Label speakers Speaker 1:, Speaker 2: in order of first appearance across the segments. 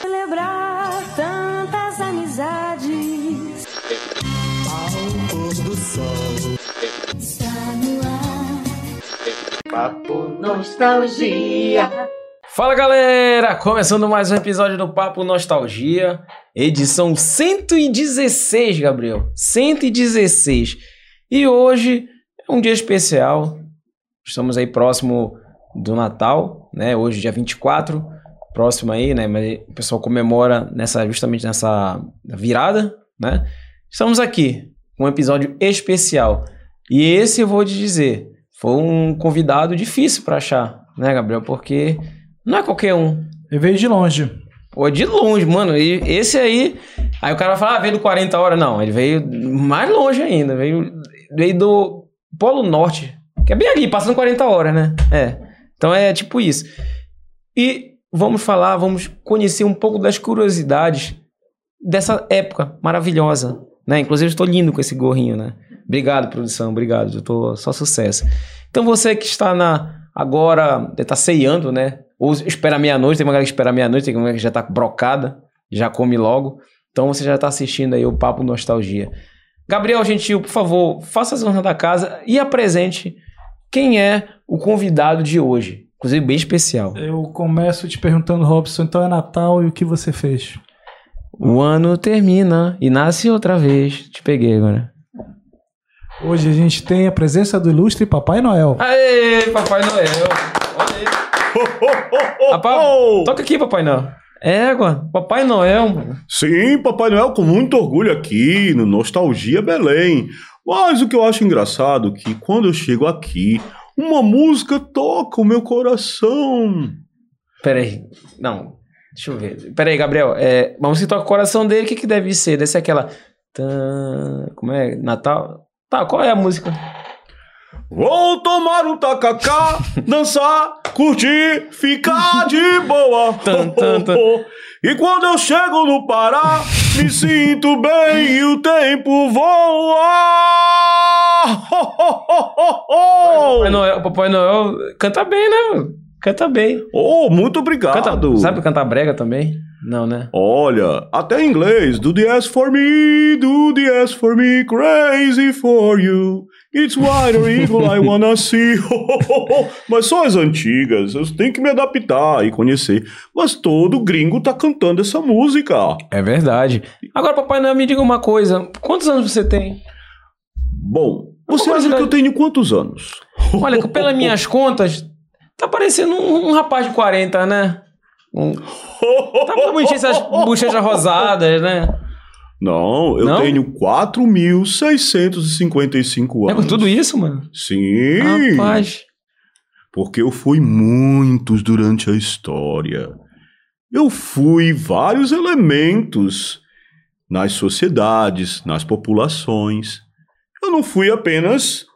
Speaker 1: Celebrar tantas amizades.
Speaker 2: Ao pôr do sol.
Speaker 1: Está no ar.
Speaker 2: Papo Nostalgia.
Speaker 3: Fala galera! Começando mais um episódio do Papo Nostalgia, edição 116, Gabriel. 116. E hoje é um dia especial. Estamos aí próximo do Natal, né? Hoje, dia 24, próximo aí, né? Mas o pessoal comemora nessa, justamente nessa virada, né? Estamos aqui com um episódio especial. E esse eu vou te dizer, foi um convidado difícil para achar, né, Gabriel? Porque não é qualquer um.
Speaker 4: Eu veio de longe.
Speaker 3: Pô, de longe, mano. E esse aí. Aí o cara vai falar, ah, veio do 40 horas. Não, ele veio mais longe ainda. Veio, veio do Polo Norte. Que é bem ali, passando 40 horas, né? É. Então é tipo isso. E vamos falar, vamos conhecer um pouco das curiosidades dessa época maravilhosa. Né? Inclusive, estou lindo com esse gorrinho, né? Obrigado, produção. Obrigado. Eu tô só sucesso. Então, você que está na agora, está ceiando, né? Ou espera meia-noite, tem uma galera que espera meia-noite, tem uma galera que já tá brocada, já come logo. Então você já tá assistindo aí o Papo Nostalgia. Gabriel Gentil, por favor, faça as honras da casa e apresente quem é o convidado de hoje. Inclusive, bem especial.
Speaker 4: Eu começo te perguntando, Robson, então é Natal e o que você fez?
Speaker 3: O ano termina e nasce outra vez. Te peguei agora.
Speaker 4: Hoje a gente tem a presença do ilustre Papai Noel.
Speaker 3: Aê, Papai Noel! Olha aí. Rapaz, toca aqui, Papai Noel. Égua, Papai Noel, mano.
Speaker 5: Sim, Papai Noel com muito orgulho aqui no Nostalgia Belém. Mas o que eu acho engraçado é que quando eu chego aqui, uma música toca o meu coração.
Speaker 3: Peraí. Não. Deixa eu ver. Peraí, Gabriel. É, uma música que toca o coração dele, o que, que deve ser? Deve ser aquela. Como é? Natal? Tá, qual é a música?
Speaker 5: Vou tomar um tacacá, dançar, curtir, ficar de boa.
Speaker 3: Tan, tan, tan.
Speaker 5: E quando eu chego no Pará, me sinto bem e o tempo voa.
Speaker 3: Papai Noel, Papai Noel canta bem, né? Canta bem.
Speaker 5: Oh, muito obrigado.
Speaker 3: Canta, sabe cantar brega também? Não, né?
Speaker 5: Olha, até em inglês. Do the S for me, do the S for me, crazy for you. It's white or eagle I wanna see. Mas só as antigas, eu tenho que me adaptar e conhecer. Mas todo gringo tá cantando essa música.
Speaker 3: É verdade. Agora, Papai Noel, me diga uma coisa. Quantos anos você tem?
Speaker 5: Bom, você acha que eu tenho quantos anos?
Speaker 3: Olha, pelas minhas contas, tá parecendo um, um rapaz de 40, né? Um, tá muito bonitinho essas bochechas rosadas, né?
Speaker 5: Não, eu
Speaker 3: Não?
Speaker 5: tenho 4.655
Speaker 3: É
Speaker 5: anos.
Speaker 3: com tudo isso, mano?
Speaker 5: Sim.
Speaker 3: Rapaz.
Speaker 5: Porque eu fui muitos durante a história. Eu fui vários elementos nas sociedades, nas populações. Eu não fui apenas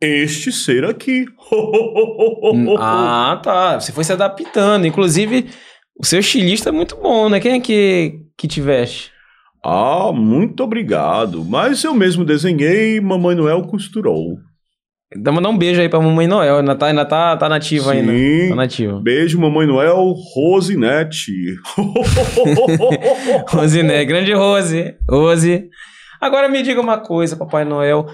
Speaker 5: este ser aqui.
Speaker 3: Ah, tá. Você foi se adaptando. Inclusive, o seu estilista é muito bom, né? Quem é que, que te veste?
Speaker 5: Ah, muito obrigado. Mas eu mesmo desenhei e Mamãe Noel costurou.
Speaker 3: Dá mandar um beijo aí pra Mamãe Noel. Ainda tá, ainda tá, tá nativa ainda.
Speaker 5: Sim.
Speaker 3: Tá nativa.
Speaker 5: Beijo, Mamãe Noel, Rosinete.
Speaker 3: Rose, né? Grande Rose. Rose. Agora me diga uma coisa, Papai Noel.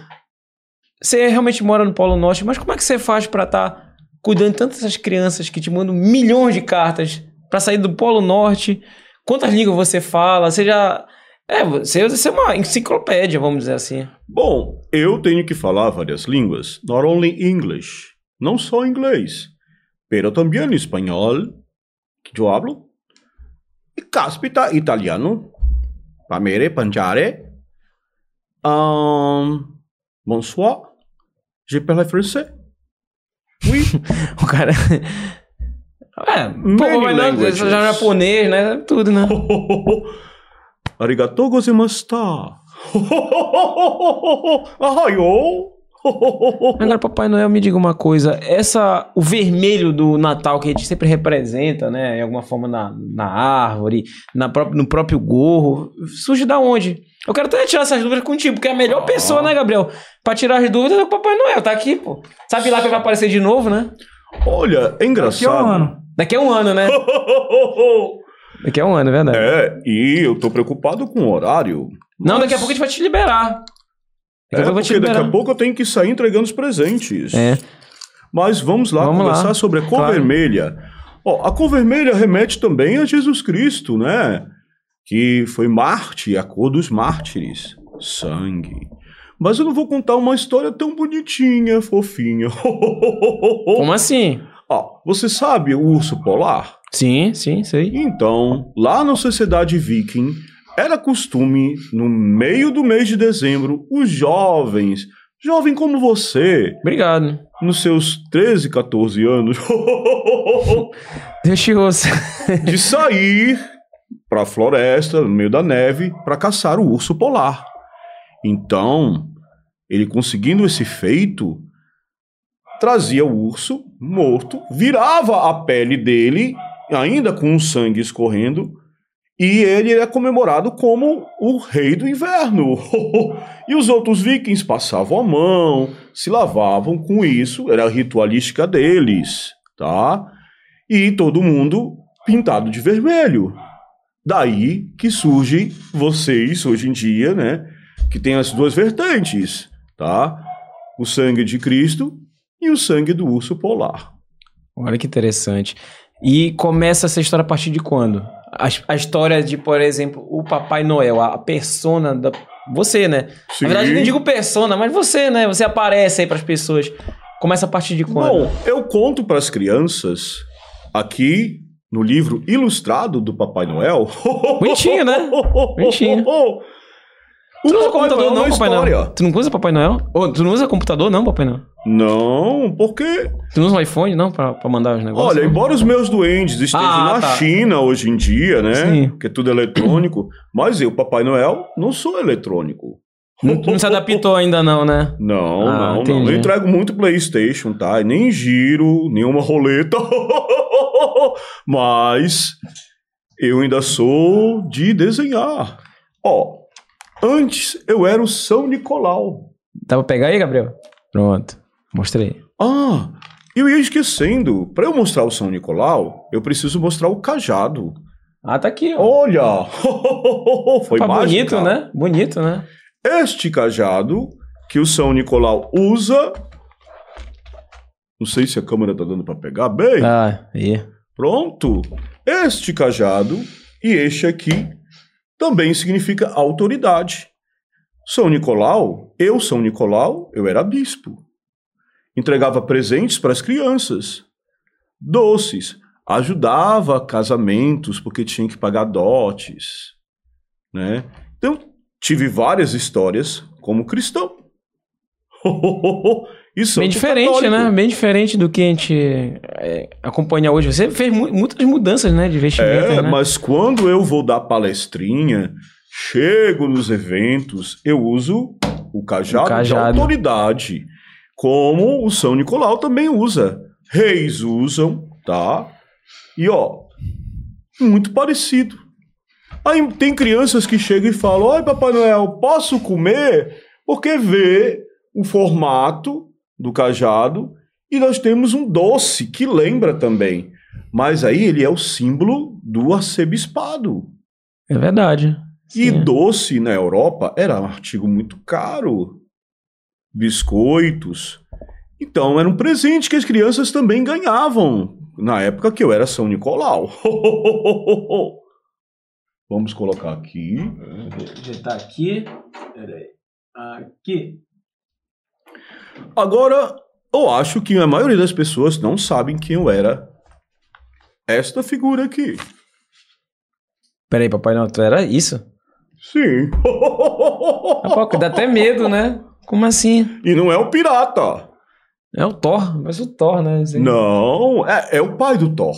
Speaker 3: Você realmente mora no Polo Norte, mas como é que você faz pra estar cuidando de tantas crianças que te mandam milhões de cartas pra sair do Polo Norte? Quantas línguas você fala? Você já. É, você, você é uma enciclopédia, vamos dizer assim.
Speaker 5: Bom, eu tenho que falar várias línguas, not only English, não só inglês, pero também espanhol, que eu hablo, e caspita italiano, pamere, panjare, um, bonsoir, je parle français. Oui,
Speaker 3: O cara. É, pô,
Speaker 5: languages.
Speaker 3: já é japonês, né? Tudo, né?
Speaker 5: arigatou gozaimashita. Ahayou.
Speaker 3: Agora, Papai Noel, me diga uma coisa. Essa, o vermelho do Natal que a gente sempre representa, né? Em alguma forma na, na árvore, na própria, no próprio gorro, surge da onde? Eu quero até tirar essas dúvidas contigo, porque é a melhor pessoa, né, Gabriel? Pra tirar as dúvidas é o Papai Noel, tá aqui, pô. Sabe lá que vai aparecer de novo, né?
Speaker 5: Olha, é
Speaker 4: a
Speaker 5: engraçado.
Speaker 4: um ano.
Speaker 3: Daqui a um ano, né? Daqui a um ano, é verdade.
Speaker 5: É, e eu tô preocupado com o horário.
Speaker 3: Não,
Speaker 5: mas-
Speaker 3: daqui a pouco a gente vai te liberar.
Speaker 5: É,
Speaker 3: Daqui a pouco
Speaker 5: porque daqui a pouco eu tenho que sair entregando os presentes.
Speaker 3: É.
Speaker 5: Mas vamos lá
Speaker 3: Vamos
Speaker 5: conversar
Speaker 3: lá.
Speaker 5: sobre a cor
Speaker 3: Claro.
Speaker 5: vermelha. Ó, a cor vermelha remete também a Jesus Cristo, né? Que foi Marte, a cor dos mártires. Sangue. Mas eu não vou contar uma história tão bonitinha, fofinha.
Speaker 3: Como assim?
Speaker 5: Ó, você sabe o urso polar?
Speaker 3: Sim, sim, sei.
Speaker 5: Então, lá na sociedade viking, era costume, no meio do mês de dezembro, os jovens, jovem como você,
Speaker 3: Obrigado.
Speaker 5: nos seus 13, 14 anos,
Speaker 3: te ouça.
Speaker 5: de sair para a floresta, no meio da neve, para caçar o urso polar. Então, ele conseguindo esse feito, trazia o urso morto, virava a pele dele, ainda com o sangue escorrendo, e ele é comemorado como o rei do inverno. e os outros vikings passavam a mão, se lavavam com isso, era a ritualística deles, tá? E todo mundo pintado de vermelho. Daí que surgem vocês hoje em dia, né? Que tem as duas vertentes, tá? O sangue de Cristo e o sangue do urso polar.
Speaker 3: Olha que interessante. E começa essa história a partir de quando? A, a história de, por exemplo, o Papai Noel, a, persona da. Você, né? Na verdade, eu não digo persona, mas você, né? Você aparece aí pras pessoas. Começa a partir de quando?
Speaker 5: Bom, eu conto para as crianças aqui no livro ilustrado do Papai Noel.
Speaker 3: Bonitinho, né? Bonitinho. Tu não usa computador, não,
Speaker 5: é
Speaker 3: Papai. Noel? Tu não usa Papai Noel? Tu não usa computador, não, Papai Noel?
Speaker 5: Não, porque
Speaker 3: Tu não usa um iPhone, não, pra, pra mandar os negócios?
Speaker 5: Olha,
Speaker 3: não?
Speaker 5: embora os meus duendes estejam
Speaker 3: Ah,
Speaker 5: na
Speaker 3: tá.
Speaker 5: China hoje em dia, né?
Speaker 3: Sim.
Speaker 5: Que é tudo eletrônico, mas eu, Papai Noel, não sou eletrônico.
Speaker 3: Não, não se adaptou ainda, não, né?
Speaker 5: Não,
Speaker 3: Ah,
Speaker 5: não, não.
Speaker 3: entendi.
Speaker 5: Eu entrego muito PlayStation, tá? Nem giro, nenhuma roleta. mas eu ainda sou de desenhar. Ó, antes eu era o São Nicolau.
Speaker 3: Dá pra pegar aí, Gabriel? Pronto. Mostrei.
Speaker 5: Ah, eu ia esquecendo. Para eu mostrar o São Nicolau, eu preciso mostrar o cajado.
Speaker 3: Ah, tá aqui, ó.
Speaker 5: Olha! Foi
Speaker 3: Tá
Speaker 5: mágica.
Speaker 3: bonito, né? Bonito, né?
Speaker 5: Este cajado que o São Nicolau usa. Não sei se a câmera tá dando para pegar bem.
Speaker 3: Ah, aí.
Speaker 5: Pronto. Este cajado e este aqui também significa autoridade. São Nicolau, eu, São Nicolau, eu era bispo. Entregava presentes para as crianças, doces, ajudava casamentos porque tinha que pagar dotes, né? Então, tive várias histórias como cristão. santo
Speaker 3: Bem diferente,
Speaker 5: católico.
Speaker 3: né? Bem diferente do que a gente é, acompanha hoje. Você fez mu- muitas mudanças, né? De vestimenta,
Speaker 5: É,
Speaker 3: né?
Speaker 5: mas quando eu vou dar palestrinha, chego nos eventos, eu uso o cajado,
Speaker 3: O cajado.
Speaker 5: de autoridade, como o São Nicolau também usa. Reis usam, tá? E ó, muito parecido. Aí tem crianças que chegam e falam: Oi, Papai Noel, posso comer? Porque vê o formato do cajado e nós temos um doce que lembra também. Mas aí ele é o símbolo do arcebispado.
Speaker 3: É verdade.
Speaker 5: E
Speaker 3: Sim.
Speaker 5: doce na Europa era um artigo muito caro. Biscoitos. Então era um presente que as crianças também ganhavam. Na época que eu era São Nicolau. Vamos colocar aqui.
Speaker 3: Já tá aqui. Peraí. Aqui.
Speaker 5: Agora, eu acho que a maioria das pessoas não sabem quem eu era. Esta figura aqui.
Speaker 3: Peraí, Papai Noel, tu era isso?
Speaker 5: Sim.
Speaker 3: Rapaz, dá até medo, né? Como assim?
Speaker 5: e não é o pirata.
Speaker 3: É o Thor, mas o Thor, né? Esse-
Speaker 5: Não, é, é o pai do Thor.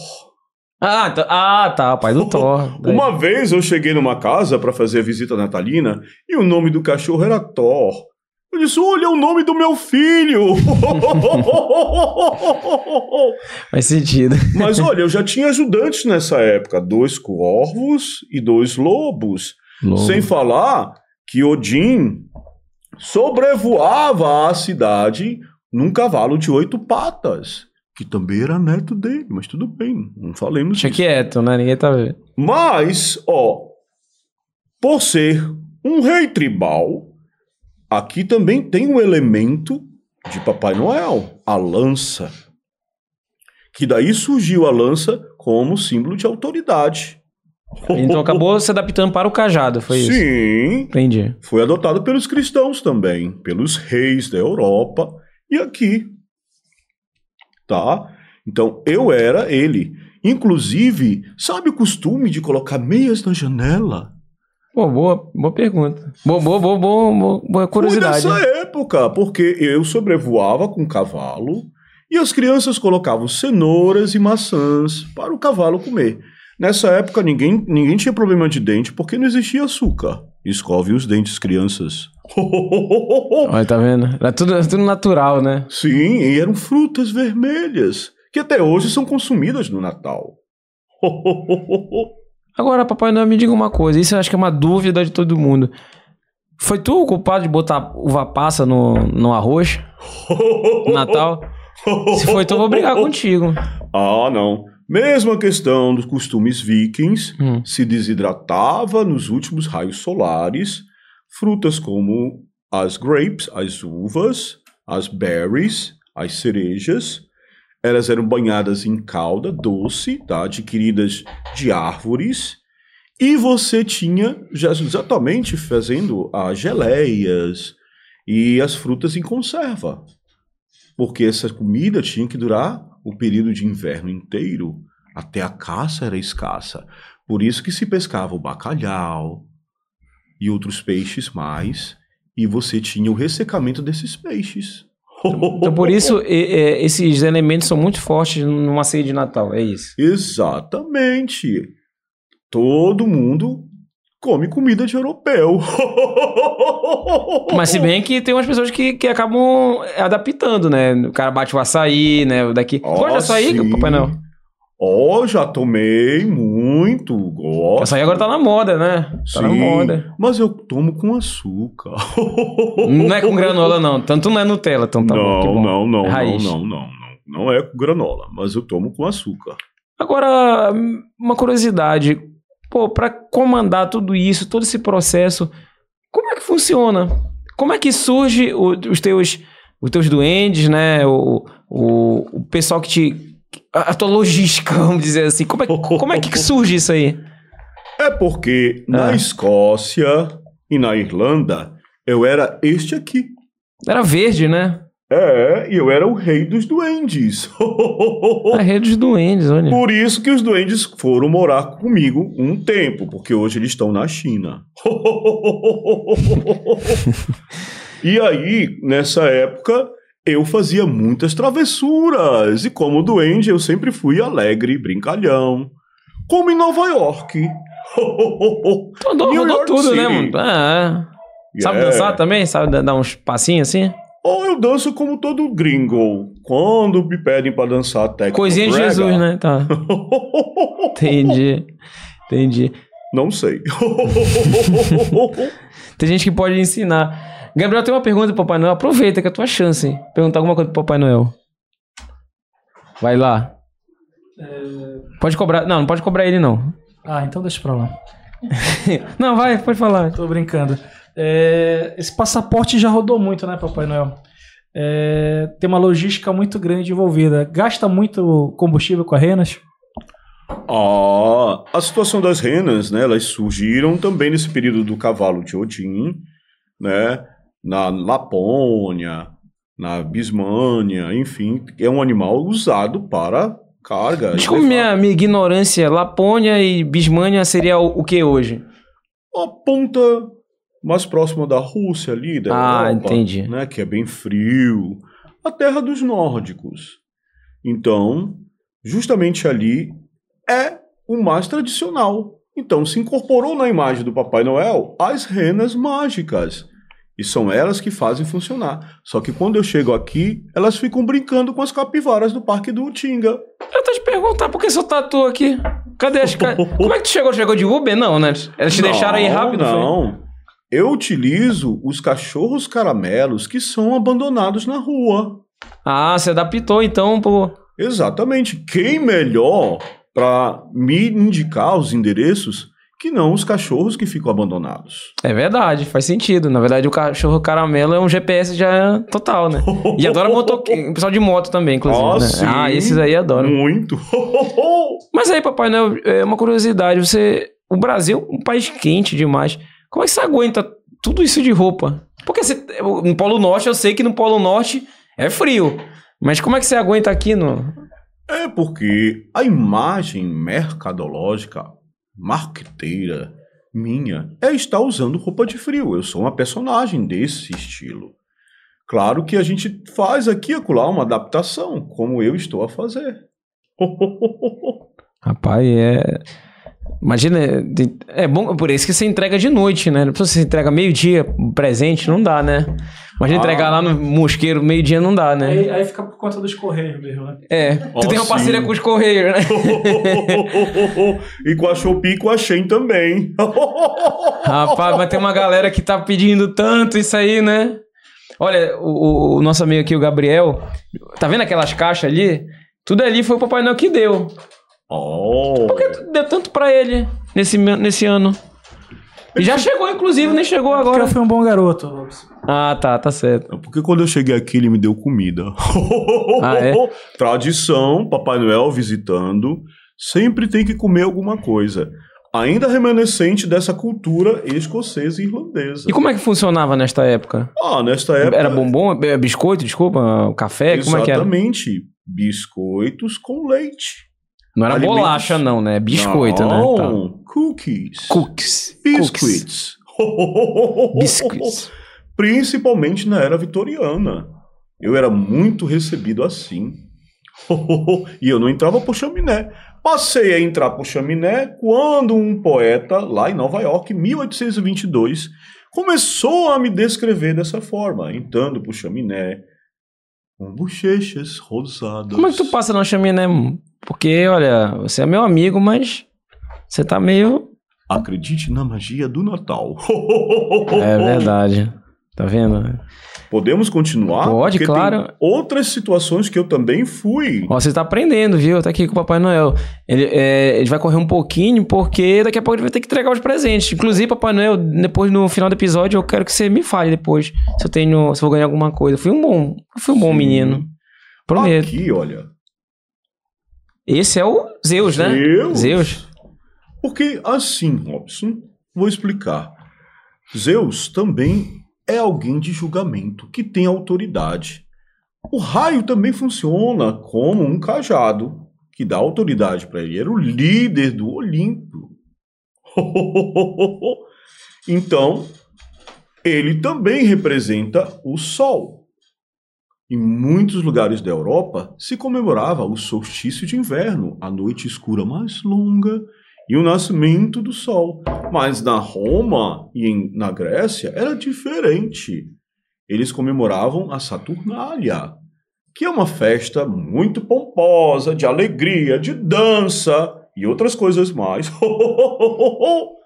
Speaker 3: Ah, tá, ah, tá, o pai do Thor. Daí-
Speaker 5: Uma vez eu cheguei numa casa para fazer a visita natalina e o nome do cachorro era Thor. Eu disse: Olha, é o nome do meu filho!
Speaker 3: Faz sentido.
Speaker 5: Mas olha, eu já tinha ajudantes nessa época: dois corvos e dois lobos.
Speaker 3: Lobo.
Speaker 5: Sem falar que Odin sobrevoava a cidade num cavalo de oito patas, que também era neto dele, mas tudo bem, não falemos
Speaker 3: Deixa
Speaker 5: disso.
Speaker 3: quieto, né? Ninguém tá vendo.
Speaker 5: Mas, ó, por ser um rei tribal, aqui também tem um elemento de Papai Noel, a lança. Que daí surgiu a lança como símbolo de autoridade.
Speaker 3: Então acabou se adaptando para o cajado, foi isso?
Speaker 5: Sim,
Speaker 3: Entendi.
Speaker 5: foi adotado pelos cristãos também, pelos reis da Europa e aqui. Tá? Então eu era ele. Inclusive, sabe o costume de colocar meias na janela?
Speaker 3: Pô, boa, boa pergunta. Boa, boa, boa, boa, boa, curiosidade.
Speaker 5: Foi nessa época, porque eu sobrevoava com o cavalo e as crianças colocavam cenouras e maçãs para o cavalo comer. Nessa época, ninguém, ninguém tinha problema de dente porque não existia açúcar. Escove os dentes, crianças.
Speaker 3: Olha, tá vendo? Era tudo, era tudo natural, né?
Speaker 5: Sim, e eram frutas vermelhas, que até hoje são consumidas no Natal.
Speaker 3: Agora, Papai Noel, me diga uma coisa. Isso eu acho que é uma dúvida de todo mundo. Foi tu o culpado de botar uva passa no, no arroz no Natal? Se foi tu, eu vou brigar contigo.
Speaker 5: Ah, não. Mesma questão dos costumes vikings,
Speaker 3: Hum.
Speaker 5: se desidratava nos últimos raios solares, frutas como as grapes, as uvas, as berries, as cerejas, elas eram banhadas em calda doce, tá? adquiridas de árvores, e você tinha já exatamente fazendo as geleias e as frutas em conserva. Porque essa comida tinha que durar o período de inverno inteiro. Até a caça era escassa. Por isso que se pescava o bacalhau e outros peixes mais. E você tinha o ressecamento desses peixes.
Speaker 3: Então, por isso, e- esses elementos são muito fortes numa ceia de Natal. É isso.
Speaker 5: Exatamente. Todo mundo come comida de europeu.
Speaker 3: Mas se bem que tem umas pessoas que, que acabam adaptando, né? O cara bate o açaí, né? O daqui.
Speaker 5: Ó,
Speaker 3: Gosta de açaí. Papai Noel?
Speaker 5: Ó, já tomei muito. Gosto.
Speaker 3: Açaí agora tá na moda, né? Tá na
Speaker 5: Sim,
Speaker 3: moda.
Speaker 5: Mas eu tomo com açúcar.
Speaker 3: Não é com granola, não. Tanto não é Nutella, então tá bom. que
Speaker 5: não,
Speaker 3: bom.
Speaker 5: não, não,
Speaker 3: É
Speaker 5: não, não, não, não. Não é com granola, mas eu tomo com açúcar.
Speaker 3: Agora, uma curiosidade. Pô, pra comandar tudo isso, todo esse processo, como é que funciona? Como é que surge o- os teus os teus duendes, né? O, o, o pessoal que te. A, a tua logística, vamos dizer assim. Como é, como é que surge isso aí?
Speaker 5: É porque na
Speaker 3: Ah.
Speaker 5: Escócia e na Irlanda eu era este aqui.
Speaker 3: Era verde, né?
Speaker 5: É, e eu era o rei dos duendes.
Speaker 3: A rede dos duendes, olha.
Speaker 5: Por isso que os duendes foram morar comigo um tempo, porque hoje eles estão na China. e aí, nessa época, eu fazia muitas travessuras. E como duende, eu sempre fui alegre, brincalhão. Como em Nova York.
Speaker 3: Rodou
Speaker 5: York
Speaker 3: tudo, né,
Speaker 5: City.
Speaker 3: mano? Ah, é. Sabe
Speaker 5: Yeah.
Speaker 3: dançar também? Sabe dar- uns passinhos assim?
Speaker 5: Ou eu danço como todo gringo. Quando me pedem pra dançar técnica.
Speaker 3: Coisinha de
Speaker 5: brega.
Speaker 3: Jesus, né? Tá. Entendi. Entendi.
Speaker 5: Não sei.
Speaker 3: Tem gente que pode ensinar. Gabriel, tem uma pergunta pro Papai Noel. Aproveita que é a tua chance. hein? Perguntar alguma coisa pro Papai Noel. Vai lá. Pode cobrar. Não, não pode cobrar ele, não.
Speaker 4: Ah, então deixa pra lá.
Speaker 3: Não, vai, pode falar.
Speaker 4: Tô brincando. É, esse passaporte já rodou muito, né, Papai Noel? É, tem uma logística muito grande envolvida. Gasta muito combustível com a Renas?
Speaker 5: Ah, a situação das renas, né? Elas surgiram também nesse período do cavalo de Odin, né? Na Lapônia, na Bismânia, enfim, é um animal usado para carga.
Speaker 3: Desculpa minha, minha ignorância. Lapônia e Bismânia seria o, o que hoje?
Speaker 5: A ponta mais próxima da Rússia ali, da
Speaker 3: Ah,
Speaker 5: Europa,
Speaker 3: entendi.
Speaker 5: né? Que é bem frio, a terra dos nórdicos. Então, justamente ali é o mais tradicional. Então, se incorporou na imagem do Papai Noel as renas mágicas. E são elas que fazem funcionar. Só que quando eu chego aqui, elas ficam brincando com as capivaras do Parque do Utinga.
Speaker 3: Eu tô te perguntar por que seu tatu aqui? Cadê as. Como é que tu chegou? Chegou de Uber? Não, né? Eles te deixaram aí rápido? foi?
Speaker 5: Não. Eu utilizo os cachorros caramelos que são abandonados na rua.
Speaker 3: Ah, você adaptou então pro.
Speaker 5: Exatamente. Quem melhor para me indicar os endereços que não os cachorros que ficam abandonados?
Speaker 3: É verdade, faz sentido. Na verdade, o cachorro caramelo é um GPS já total, né? E adora motoqueiro, pessoal de moto também, inclusive.
Speaker 5: Ah,
Speaker 3: né?
Speaker 5: sim.
Speaker 3: Ah, esses aí adoram.
Speaker 5: Muito.
Speaker 3: Mas aí, Papai Noel, é uma curiosidade. Você. O Brasil é um país quente demais. Como é que você aguenta tudo isso de roupa? Porque você, no Polo Norte, eu sei que no Polo Norte é frio. Mas como é que você aguenta aqui no.
Speaker 5: É porque a imagem mercadológica, marqueteira minha é estar usando roupa de frio. Eu sou uma personagem desse estilo. Claro que a gente faz aqui e acolá uma adaptação, como eu estou a fazer.
Speaker 3: Rapaz, é. Imagina, é bom, por isso que você entrega de noite, né? Não precisa você entrega meio-dia presente, não dá, né? Imagina
Speaker 5: Ah.
Speaker 3: entregar lá no mosqueiro meio-dia, não dá, né?
Speaker 4: Aí, aí fica por conta dos correios mesmo, né?
Speaker 3: É, tu
Speaker 5: Ó,
Speaker 3: tem uma
Speaker 5: sim.
Speaker 3: parceria com os Correios, né?
Speaker 5: e com a Shopee e com a Shein também.
Speaker 3: Rapaz, mas tem uma galera que tá pedindo tanto isso aí, né? Olha, o, o- o nosso amigo aqui, o Gabriel, tá vendo aquelas caixas ali? Tudo ali foi o Papai Noel que deu.
Speaker 5: Oh.
Speaker 3: Deu tanto pra ele nesse, nesse ano. E já chegou, inclusive, nem chegou
Speaker 4: Porque
Speaker 3: agora.
Speaker 4: eu fui um bom garoto, Robson.
Speaker 3: Ah, tá, tá certo.
Speaker 5: Porque quando eu cheguei aqui, ele me deu comida.
Speaker 3: Ah, é?
Speaker 5: Tradição, Papai Noel visitando, sempre tem que comer alguma coisa. Ainda remanescente dessa cultura escocesa e irlandesa.
Speaker 3: E como é que funcionava nesta época?
Speaker 5: Ah, nesta época.
Speaker 3: Era bombom? É, Biscoito, desculpa? Café? Como é que era?
Speaker 5: Exatamente. Biscoitos com leite.
Speaker 3: Não era
Speaker 5: Alimentos.
Speaker 3: bolacha, não, né? Biscoito,
Speaker 5: Não,
Speaker 3: né? Tá.
Speaker 5: Cookies.
Speaker 3: Cookies.
Speaker 5: Biscuits.
Speaker 3: Biscuits.
Speaker 5: Principalmente na era vitoriana. Eu era muito recebido assim. e eu não entrava por chaminé. Passei a entrar por chaminé quando um poeta, lá em Nova York, em 1822, começou a me descrever dessa forma, entrando por chaminé, com bochechas rosadas.
Speaker 3: Como é que tu passa na chaminé? Porque, olha, você é meu amigo, mas você tá meio.
Speaker 5: Acredite na magia do Natal.
Speaker 3: É verdade. Tá vendo?
Speaker 5: Podemos continuar?
Speaker 3: Pode, claro.
Speaker 5: Outras situações que eu também fui.
Speaker 3: Ó, você tá aprendendo, viu? Tá aqui com o Papai Noel. Ele, é, ele vai correr um pouquinho, porque daqui a pouco ele vai ter que entregar os presentes. Inclusive, Papai Noel, depois no final do episódio, eu quero que você me fale depois se eu tenho. se eu vou ganhar alguma coisa. Eu fui um bom. Fui um bom
Speaker 5: Sim.
Speaker 3: menino. Prometo.
Speaker 5: Aqui, olha.
Speaker 3: Esse é o Zeus, né?
Speaker 5: Zeus.
Speaker 3: Zeus.
Speaker 5: Porque assim, Robson, vou explicar. Zeus também é alguém de julgamento, que tem autoridade. O raio também funciona como um cajado, que dá autoridade para ele. Era o líder do Olimpo. então, ele também representa o Sol. Em muitos lugares da Europa se comemorava o solstício de inverno, a noite escura mais longa e o nascimento do sol. Mas na Roma e em- na Grécia era diferente. Eles comemoravam a Saturnália, que é uma festa muito pomposa, de alegria, de dança e outras coisas mais.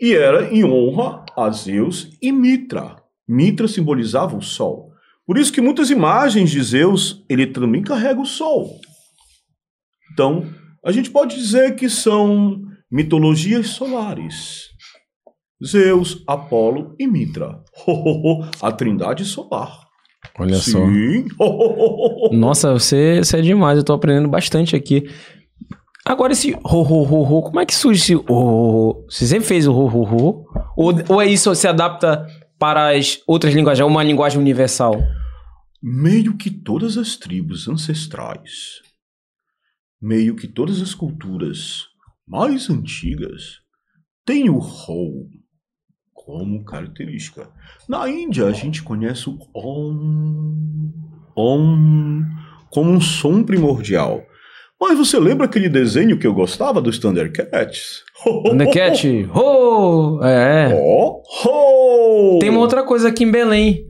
Speaker 5: e era em honra a Zeus e Mitra. Mitra simbolizava o sol. Por isso que muitas imagens de Zeus, ele também carrega o sol. Então, a gente pode dizer que são mitologias solares. Zeus, Apolo e Mitra. A trindade solar.
Speaker 3: Olha só.
Speaker 5: Sim.
Speaker 3: Nossa, você, você é demais. Eu tô aprendendo bastante aqui. Agora, esse ho, ho, ho, ho, como é que surge esse ho, ho, ho? Você sempre fez o ho, ho, ho? Ou, ou é isso, se adapta para as outras linguagens? É uma linguagem universal?
Speaker 5: Meio que todas as tribos ancestrais, meio que todas as culturas mais antigas têm o Ho como característica. Na Índia, a gente conhece o Om, Om como um som primordial. Mas você lembra aquele desenho que eu gostava dos Thundercats?
Speaker 3: Thundercat? Ho! É.
Speaker 5: Ho, ho!
Speaker 3: Tem uma outra coisa aqui em Belém.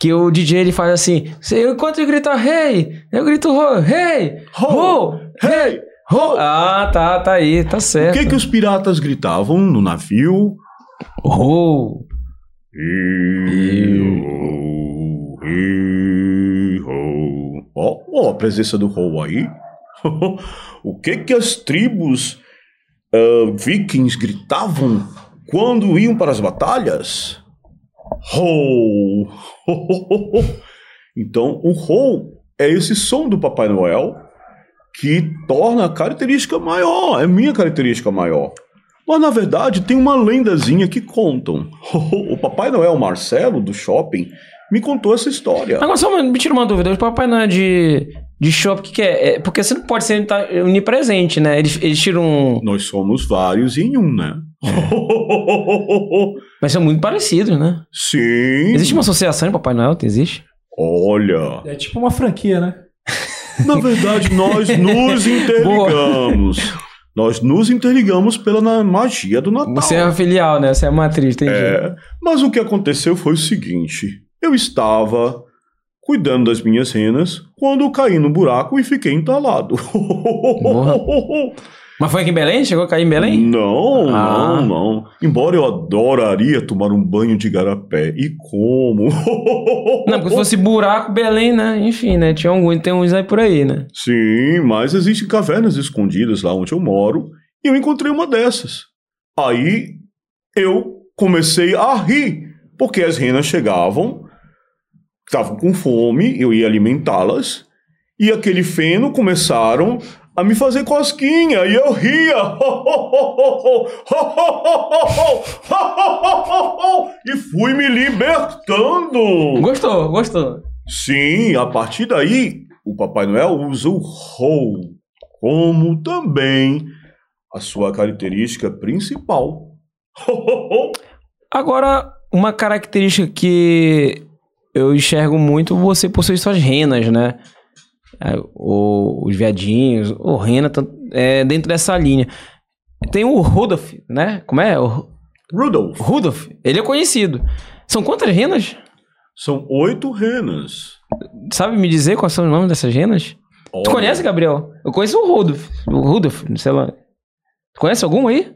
Speaker 3: Que o DJ ele faz assim. "Se- Enquanto ele grita hey, eu grito ho, hey, ho,
Speaker 5: Hey!
Speaker 3: ho. Ah, tá, tá aí, tá
Speaker 5: O
Speaker 3: certo.
Speaker 5: que, que os piratas gritavam no navio?
Speaker 3: Ho.
Speaker 5: Ó, ó a presença do Ho aí. o que que as tribos ah, vikings gritavam quando iam para as batalhas? Ho! Então, o Ho é esse som do Papai Noel que torna a característica maior, é minha característica maior. Mas na verdade tem uma lendazinha que contam. O Papai Noel Marcelo do shopping me contou essa história.
Speaker 3: Agora, só uma- me tira uma dúvida. O papai não é de, de shopping, o que, que é? É, Porque você não pode ser onipresente, né? Eles, eles tiram um...
Speaker 5: Nós somos vários em um, né?
Speaker 3: Mas são muito parecidos, né?
Speaker 5: Sim.
Speaker 3: Existe uma associação de Papai Noel? Existe?
Speaker 5: Olha,
Speaker 4: É tipo uma franquia, né?
Speaker 5: na verdade nós nos interligamos. Nós nos interligamos pela magia do Natal.
Speaker 3: Você é a filial, né? Você é a matriz, entendi.
Speaker 5: É, mas o que aconteceu foi o seguinte: eu estava cuidando das minhas renas quando caí no buraco e fiquei entalado.
Speaker 3: Mas foi aqui em Belém? Chegou a cair em Belém?
Speaker 5: Não,
Speaker 3: Ah.
Speaker 5: não, não. Embora eu adoraria tomar um banho de garapé. E como?
Speaker 3: Não, porque se fosse buraco, Belém, né? Enfim, né? Tinha algum, tem uns aí por aí, né?
Speaker 5: Sim, mas existem cavernas escondidas lá onde eu moro e eu encontrei uma dessas. Aí eu comecei a rir, porque as renas chegavam, estavam com fome, eu ia alimentá-las, e aquele feno começaram a me fazer cosquinha e eu ria. e fui me libertando.
Speaker 3: Gostou, gostou.
Speaker 5: Sim, a partir daí, o Papai Noel usa o ho como também a sua característica principal.
Speaker 3: Agora, uma característica que eu enxergo muito, você possui suas renas, né? É, o- os viadinhos, o rena, tanto- é, dentro dessa linha. Tem o Rudolph, né? Como é? O
Speaker 5: Rudolph,
Speaker 3: Rudolph, ele é conhecido. São quantas renas?
Speaker 5: são oito renas.
Speaker 3: Sabe me dizer quais são os nomes dessas renas? Tu
Speaker 5: Olha,
Speaker 3: conhece, Gabriel? Eu conheço o Rudolph. O Rudolph, sei lá. Tu conhece algum aí?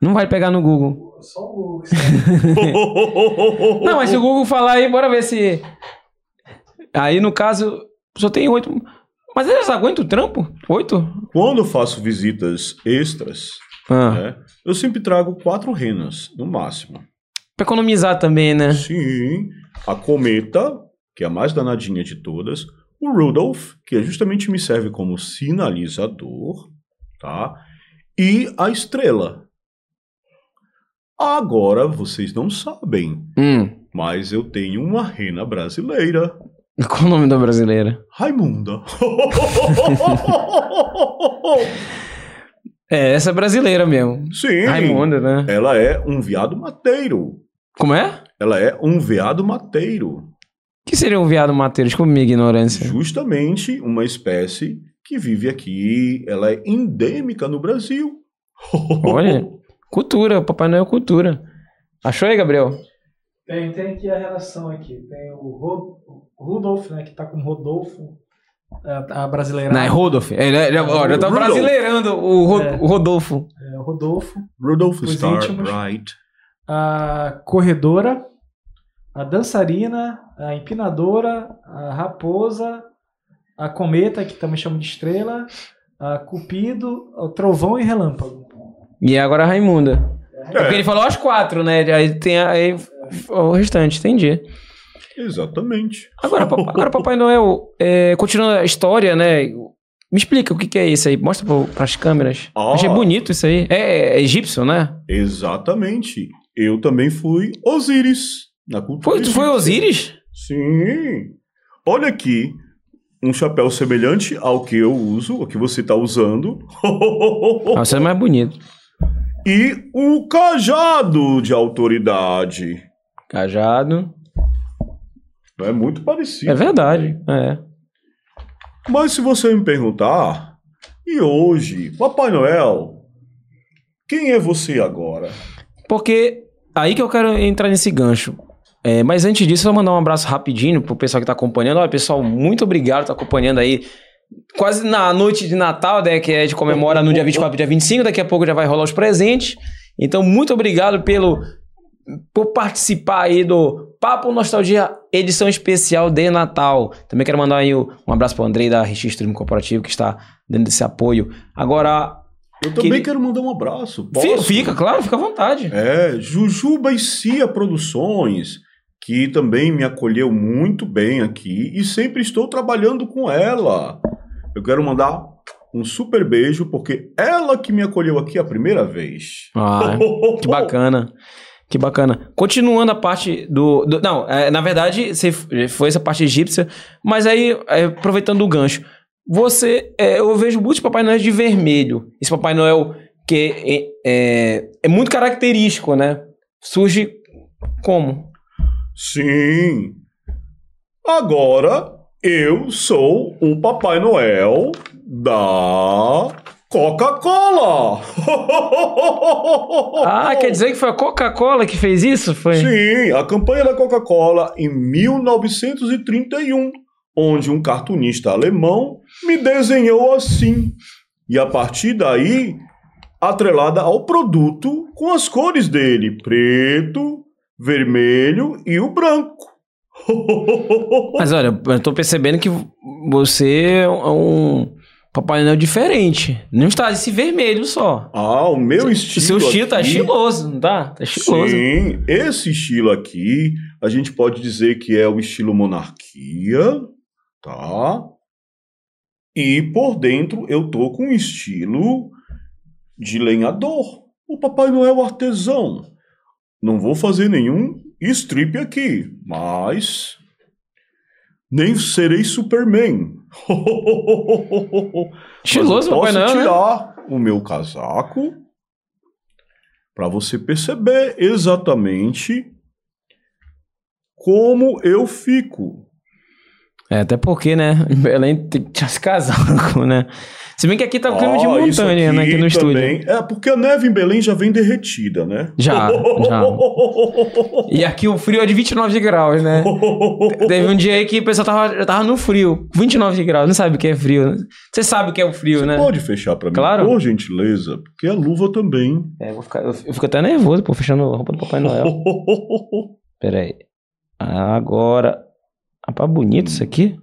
Speaker 3: Não vai pegar no Google.
Speaker 4: Só o.
Speaker 3: Não, mas se o Google falar aí, bora ver se. Aí, no caso, só tem oito. Mas eles aguentam o trampo? Oito?
Speaker 5: Quando eu faço visitas extras,
Speaker 3: Ah,
Speaker 5: né, eu sempre trago quatro renas, no máximo.
Speaker 3: pra economizar também, né?
Speaker 5: Sim, a cometa, que é a mais danadinha de todas, o Rudolph, que justamente me serve como sinalizador, tá? E a estrela. Agora vocês não sabem,
Speaker 3: Hum.
Speaker 5: mas eu tenho uma rena brasileira,
Speaker 3: Qual o nome da brasileira?
Speaker 5: Raimunda.
Speaker 3: É, essa é brasileira mesmo.
Speaker 5: Sim.
Speaker 3: Raimunda, né?
Speaker 5: Ela é um veado mateiro.
Speaker 3: Como é?
Speaker 5: Ela é um veado mateiro.
Speaker 3: O que seria um viado mateiro? Desculpa minha ignorância.
Speaker 5: Justamente uma espécie que vive aqui, ela é endêmica no Brasil.
Speaker 3: Olha, cultura, Papai Noel é cultura. Achou aí, Gabriel?
Speaker 4: Tem, tem aqui a relação aqui. Tem o Ro- o Rudolf, né? Que tá com Rodolfo. A, a brasileira.
Speaker 3: Não, é Rodolfo. Ele, ele, ó, já tá
Speaker 5: Rudolph.
Speaker 3: brasileirando o, Ro-
Speaker 4: É.
Speaker 3: o Rodolfo.
Speaker 4: É, o Rodolfo.
Speaker 5: Rudolph
Speaker 4: Os
Speaker 5: Star
Speaker 4: íntimos.
Speaker 5: Bright.
Speaker 4: A corredora. A dançarina. A empinadora. A raposa. A cometa, que também chama de estrela. A cupido. O trovão e relâmpago.
Speaker 3: E agora a Raimunda. É porque ele falou as quatro, né? Aí tem a- aí, o restante, entendi.
Speaker 5: Exatamente.
Speaker 3: Agora, agora Papai Noel, é, continuando a história, né? Me explica o que, que é isso aí. Mostra para as câmeras.
Speaker 5: Ah.
Speaker 3: Achei bonito isso aí. É, é egípcio, né?
Speaker 5: Exatamente. Eu também fui Osíris na cultura.
Speaker 3: Foi, tu foi. Osíris?
Speaker 5: Sim. Olha aqui. Um chapéu semelhante ao que eu uso, ao que você está usando.
Speaker 3: Ah, você é mais bonito.
Speaker 5: E o cajado de autoridade.
Speaker 3: Cajado.
Speaker 5: É muito parecido.
Speaker 3: É verdade. É.
Speaker 5: Mas se você me perguntar, e hoje, Papai Noel, quem é você agora?
Speaker 3: Porque aí que eu quero entrar nesse gancho. É, mas antes disso, eu vou mandar um abraço rapidinho pro pessoal que tá acompanhando. Olha, pessoal, muito obrigado por tá acompanhando aí. Quase na noite de Natal, né? Que a gente comemora no dia 24 e dia 25. Daqui a pouco já vai rolar os presentes. Então, muito obrigado pelo, por participar aí do Papo Nostalgia, edição especial de Natal. Também quero mandar aí um abraço para o Andrei da Registro Corporativo, que está dando esse apoio. Agora,
Speaker 5: Eu também
Speaker 3: Queria-
Speaker 5: quero mandar um abraço. Posso?
Speaker 3: fica, claro, fica à vontade.
Speaker 5: É, Jujuba e Cia Produções, que também me acolheu muito bem aqui e sempre estou trabalhando com ela. Eu quero mandar um super beijo, porque ela que me acolheu aqui a primeira vez.
Speaker 3: Ah, que bacana. Que bacana. Continuando a parte do. do- não, é, na verdade, foi essa parte egípcia, mas aí, é, aproveitando o gancho, você. é, eu vejo muitos Papai Noel de vermelho. Esse Papai Noel que é, é, é muito característico, né? Surge como?
Speaker 5: Sim. Agora eu sou o Papai Noel da Coca-Cola.
Speaker 3: Ah, quer dizer que foi a Coca-Cola que fez isso? Foi?
Speaker 5: Sim, a campanha da Coca-Cola em 1931, onde um cartunista alemão me desenhou assim. E a partir daí, atrelada ao produto com as cores dele: preto, vermelho e o branco.
Speaker 3: Mas olha, eu tô percebendo que você é um Papai Noel diferente. Não está esse vermelho só.
Speaker 5: Ah, o meu estilo.
Speaker 3: seu estilo tá
Speaker 5: aqui-
Speaker 3: estiloso, não tá? Tá estiloso.
Speaker 5: Sim, esse estilo aqui, a gente pode dizer que é o estilo monarquia, tá? E por dentro eu tô com um estilo de lenhador, o Papai Noel artesão. Não vou fazer nenhum strip aqui, mas nem serei Superman.
Speaker 3: Estiloso, Papai
Speaker 5: posso
Speaker 3: Noel, né?
Speaker 5: tirar o meu casaco para você perceber exatamente como eu fico.
Speaker 3: É, até porque, né? Em Belém tinha esse casaco, né? Se bem que aqui tá o clima de
Speaker 5: Ah,
Speaker 3: montanha, né? Aqui no estúdio.
Speaker 5: também- É, porque a neve em Belém já vem derretida, né?
Speaker 3: Já, já. E aqui o frio é de 29 graus, né? Teve um dia aí que o pessoal tava, tava no frio. 29 graus, não sabe o que é frio, né? Você sabe o que é o frio, né?
Speaker 5: Pode fechar pra mim,
Speaker 3: Claro.
Speaker 5: por gentileza, porque a luva também.
Speaker 3: É, eu, ficar, eu, eu fico até nervoso, pô, fechando a roupa do Papai Noel. Pera aí. Agora. Rapaz, bonito isso aqui.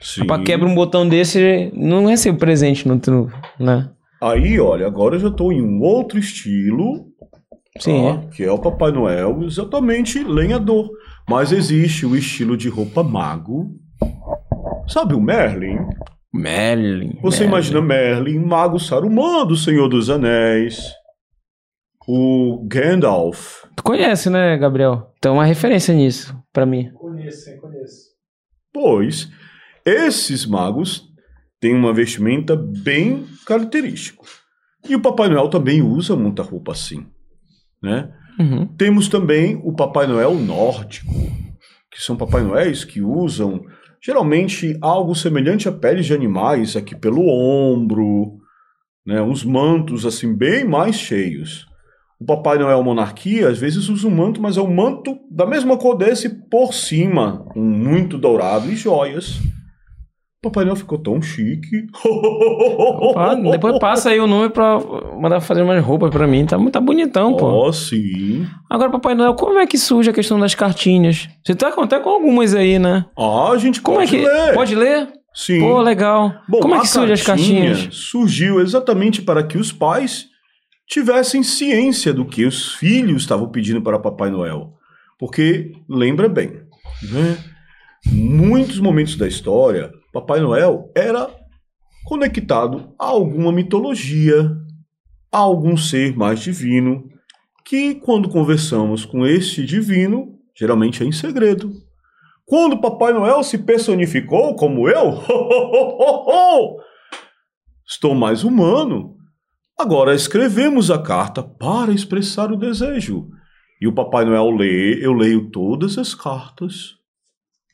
Speaker 5: Sim.
Speaker 3: Rapaz, quebra um botão desse, não recebo presente no, no né?
Speaker 5: Aí, olha, agora eu já tô em um outro estilo,
Speaker 3: Sim,
Speaker 5: tá? que é o Papai Noel, exatamente lenhador. Mas existe o estilo de roupa mago. Sabe o Merlin?
Speaker 3: Merlin.
Speaker 5: Você
Speaker 3: Merlin.
Speaker 5: imagina Merlin, mago Saruman do Senhor dos Anéis. O Gandalf.
Speaker 3: Tu conhece, né, Gabriel? Tem uma referência nisso, pra mim.
Speaker 4: Conheço, conheço.
Speaker 5: Pois, esses magos têm uma vestimenta bem característica. E o Papai Noel também usa muita roupa assim, né?
Speaker 3: Uhum.
Speaker 5: Temos também o Papai Noel nórdico, que são Papai Noéis que usam geralmente algo semelhante a peles de animais aqui pelo ombro, né? Uns mantos assim bem mais cheios. O Papai Noel monarquia às vezes usa um manto, mas é um manto da mesma cor desse por cima, com muito dourado e joias. O Papai Noel ficou tão chique.
Speaker 3: Ah, depois passa aí o número pra mandar fazer umas roupas pra mim. Tá, tá bonitão, pô.
Speaker 5: Oh, sim.
Speaker 3: Agora, Papai Noel, como é que surge a questão das cartinhas? Você tá até com algumas aí, né?
Speaker 5: Ah, a gente
Speaker 3: Como
Speaker 5: pode
Speaker 3: é que.
Speaker 5: ler.
Speaker 3: Pode ler?
Speaker 5: Sim.
Speaker 3: Pô, legal.
Speaker 5: Bom,
Speaker 3: como é que surgem as
Speaker 5: cartinha
Speaker 3: cartinhas?
Speaker 5: Surgiu exatamente para que os pais tivessem ciência do que os filhos estavam pedindo para Papai Noel. Porque, lembra bem, né? muitos momentos da história, Papai Noel era conectado a alguma mitologia, a algum ser mais divino, que quando conversamos com este divino, geralmente é em segredo. Quando Papai Noel se personificou como eu, estou mais humano. Agora escrevemos a carta para expressar o desejo. E o Papai Noel lê, eu leio todas as cartas,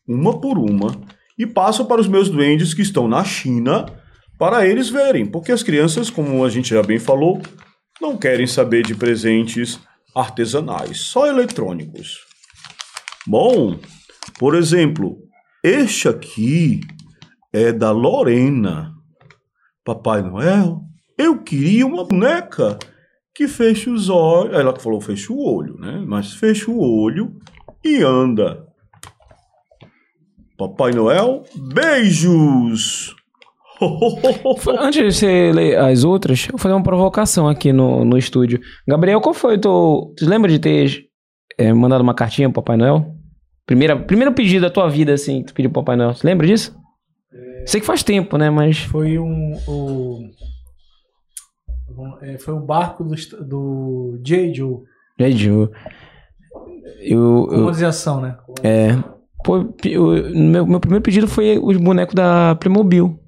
Speaker 5: uma por uma, e passo para os meus duendes que estão na China para eles verem, porque as crianças, como a gente já bem falou, não querem saber de presentes artesanais, só eletrônicos. Bom, por exemplo, este aqui é da Lorena. Papai Noel, eu queria uma boneca que feche os olhos. Ela falou fecha o olho, né? Mas fecha o olho e anda. Papai Noel, beijos!
Speaker 3: Antes de você ler as outras, eu vou fazer uma provocação aqui no, no estúdio. Gabriel, qual foi o teu. Tu lembra de ter é, mandado uma cartinha pro Papai Noel? Primeira, primeiro pedido da tua vida, assim, que tu pediu pro Papai Noel. Você lembra disso? Sei que faz tempo, né? Mas.
Speaker 4: Foi um. Um, é, foi o barco do, do J. Joe.
Speaker 3: Gente, eu. Eu.
Speaker 4: né?
Speaker 3: é. Pô, eu- meu, meu primeiro pedido foi os bonecos da Playmobil.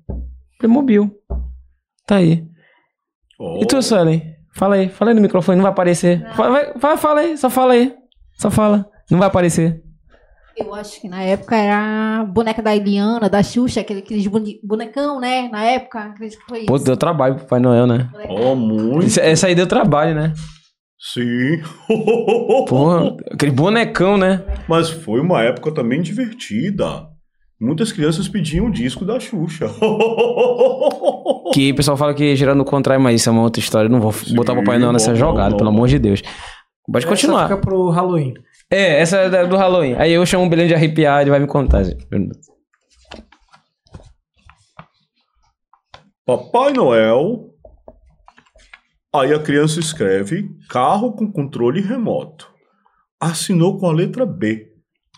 Speaker 3: Playmobil. Tá aí.
Speaker 5: Oh,
Speaker 3: E tu, Suelen? Fala aí, fala aí no microfone, não vai aparecer. Fala, vai, vai, fala aí, só fala aí. Só fala. Não vai aparecer.
Speaker 6: Eu acho que na época era a boneca da Eliana, da Xuxa, aquele, aqueles bone- bonecão, né? Na época, acredito que foi isso.
Speaker 3: Pô, deu trabalho pro Papai Noel, né?
Speaker 5: oh, muito.
Speaker 3: Isso- Essa aí deu trabalho, né?
Speaker 5: Sim.
Speaker 3: Porra, aquele bonecão, né?
Speaker 5: Mas foi uma época também divertida. Muitas crianças pediam o disco da Xuxa.
Speaker 3: Que o pessoal fala que gerando contrai, mas isso é uma outra história. Eu Não vou
Speaker 5: Sim,
Speaker 3: botar o Papai Noel nessa
Speaker 5: não,
Speaker 3: jogada,
Speaker 5: não,
Speaker 3: pelo
Speaker 5: não.
Speaker 3: amor de Deus. Pode
Speaker 4: Essa
Speaker 3: continuar.
Speaker 4: fica pro Halloween.
Speaker 3: É, essa é da- do Halloween. Aí eu chamo o Belém de arrepiar, ele vai me contar. gente.
Speaker 5: Papai Noel. Aí a criança escreve carro com controle remoto. Assinou com a letra B.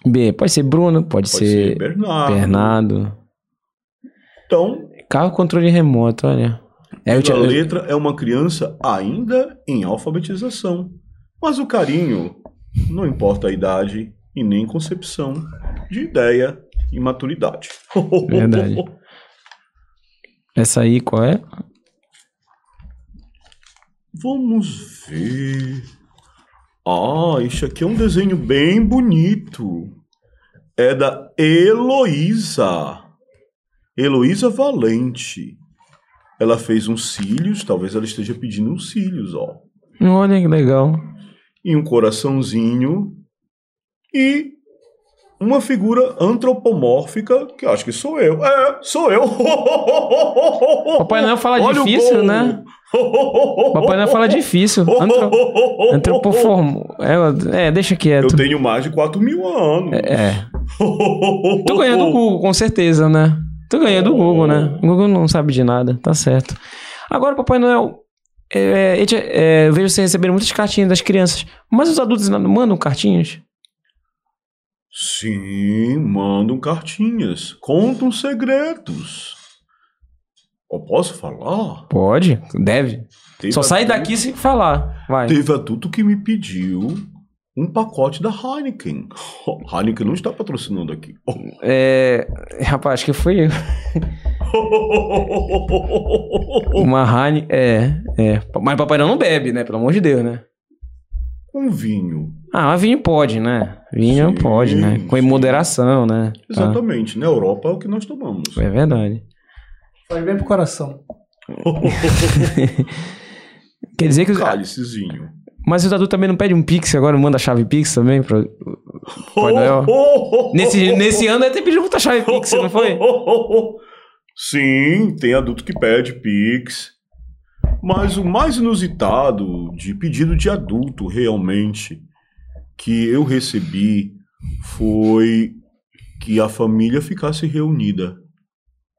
Speaker 3: B, pode ser Bruno, pode,
Speaker 5: Pode
Speaker 3: ser,
Speaker 5: ser Bernardo.
Speaker 3: Bernardo.
Speaker 5: Então,
Speaker 3: Carro controle remoto, olha. É, eu
Speaker 5: a
Speaker 3: tinha- eu-
Speaker 5: letra é uma criança ainda em alfabetização. Mas o carinho não importa a idade e nem concepção de ideia e maturidade.
Speaker 3: Verdade. Essa aí, qual é?
Speaker 5: Vamos ver. Ah, isso aqui é um desenho bem bonito. É da Heloísa. Heloísa Valente. Ela fez uns cílios, talvez ela esteja pedindo uns cílios, ó.
Speaker 3: Olha que legal.
Speaker 5: E um coraçãozinho. E uma figura antropomórfica, que eu acho que sou eu. É, sou eu.
Speaker 3: Papai Noel fala
Speaker 5: Olha o
Speaker 3: difícil, né? Papai Noel fala difícil. Antro... Antropoformo. É, é, deixa
Speaker 5: Eu
Speaker 3: quieto.
Speaker 5: tenho mais de 4 mil anos.
Speaker 3: É. Tu ganhou do Google, com certeza, né? Tu ganhou do Google, né? O Google não sabe de nada, tá certo. Agora, Papai Noel, é, ele- é, eu vejo você recebendo muitas cartinhas das crianças, mas os adultos não mandam cartinhas?
Speaker 5: Sim, mandam cartinhas, contam segredos. Eu posso falar?
Speaker 3: Pode, deve.
Speaker 5: Teve
Speaker 3: Só sai
Speaker 5: adulto-
Speaker 3: daqui se falar. Vai.
Speaker 5: Teve adulto que me pediu um pacote da Heineken. Heineken não está patrocinando aqui.
Speaker 3: É, rapaz, acho que foi eu. Uma Heineken. É, é. Mas Papai Noel não bebe, né? Pelo amor de Deus, né?
Speaker 5: um vinho.
Speaker 3: Ah, mas vinho pode, né? Vinho
Speaker 5: Sim,
Speaker 3: pode, né? Com
Speaker 5: sim.
Speaker 3: moderação, né? Tá.
Speaker 5: Exatamente. Na Europa é o que nós tomamos.
Speaker 3: É verdade.
Speaker 4: Faz bem pro coração.
Speaker 3: Quer dizer que. os-
Speaker 5: Cálicezinho.
Speaker 3: Mas os adultos também não pedem um Pix agora, manda a chave Pix também pra. Papai Noel? Nesse, nesse ano até pediu muita chave Pix, não foi?
Speaker 5: Sim, tem adulto que pede Pix. Mas o mais inusitado de pedido de adulto, realmente, que eu recebi foi que a família ficasse reunida.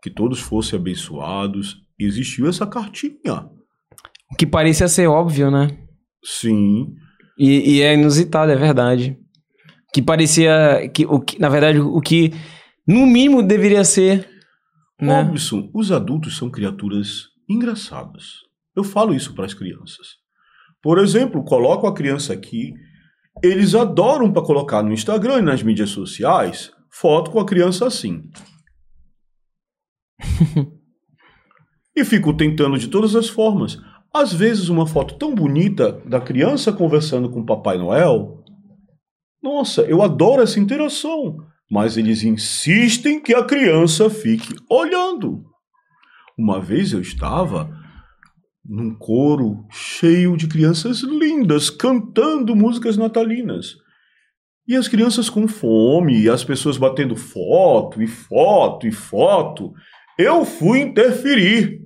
Speaker 5: Que todos fossem abençoados. Existiu essa cartinha.
Speaker 3: O que parecia ser óbvio, né?
Speaker 5: Sim.
Speaker 3: E, e é inusitado, é verdade. Que parecia. Que, o que, na verdade, o que no mínimo deveria ser. Né?
Speaker 5: Robson, os adultos são criaturas engraçadas. Eu falo isso para as crianças. Por exemplo, coloco a criança aqui, eles adoram para colocar no Instagram e nas mídias sociais foto com a criança assim. e fico tentando de todas as formas. Às vezes uma foto tão bonita da criança conversando com o Papai Noel. Nossa, eu adoro essa interação. Mas eles insistem que a criança fique olhando. Uma vez eu estava num coro cheio de crianças lindas cantando músicas natalinas. E as crianças com fome, e as pessoas batendo foto e foto e foto. Eu fui interferir.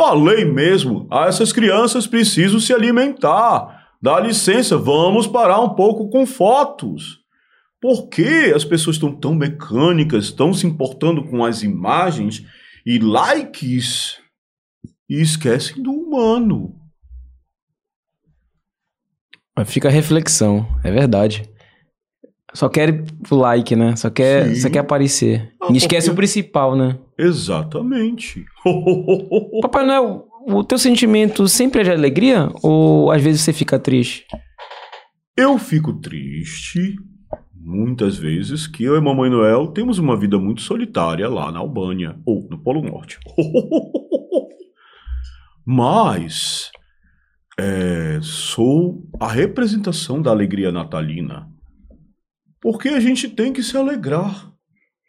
Speaker 5: Falei mesmo, essas crianças precisam se alimentar. Dá licença, vamos parar um pouco com fotos. Por que as pessoas estão tão mecânicas, estão se importando com as imagens e likes e esquecem do humano?
Speaker 3: Fica a reflexão, é verdade. Só quer o like, né? Só quer,
Speaker 5: Sim.
Speaker 3: só quer aparecer.
Speaker 5: Ah,
Speaker 3: e esquece
Speaker 5: porque-
Speaker 3: o principal, né?
Speaker 5: Exatamente.
Speaker 3: Papai Noel, o teu sentimento sempre é de alegria? Ou às vezes você fica triste?
Speaker 5: Eu fico triste muitas vezes que eu e Mamãe Noel temos uma vida muito solitária lá na Albânia ou no Polo Norte. Mas é, sou a representação da alegria natalina. Porque a gente tem que se alegrar.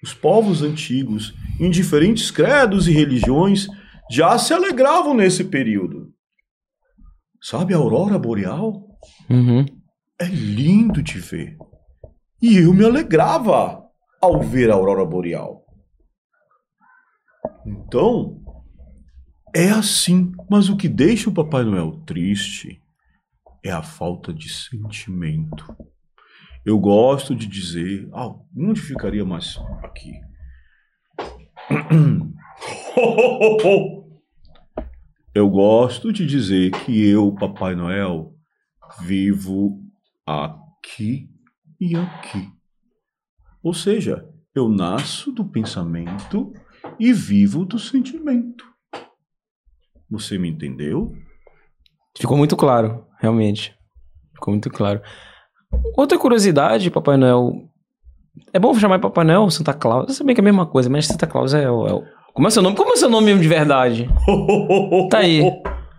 Speaker 5: Os povos antigos, em diferentes credos e religiões, já se alegravam nesse período. Sabe a aurora boreal?
Speaker 3: Uhum.
Speaker 5: É lindo de ver. E eu me alegrava ao ver a aurora boreal. Então, é assim. Mas o que deixa o Papai Noel triste é a falta de sentimento. Eu gosto de dizer. Ah, onde ficaria mais aqui? Eu gosto de dizer que eu, Papai Noel, vivo aqui e aqui. Ou seja, eu nasço do pensamento e vivo do sentimento. Você me entendeu?
Speaker 3: Ficou muito claro, realmente. Ficou muito claro. Outra curiosidade, Papai Noel. É bom chamar Papai Noel Santa Claus? Eu sabia que é a mesma coisa, mas Santa Claus é o. é o- Como é seu nome? Como é seu nome mesmo de verdade? Tá aí.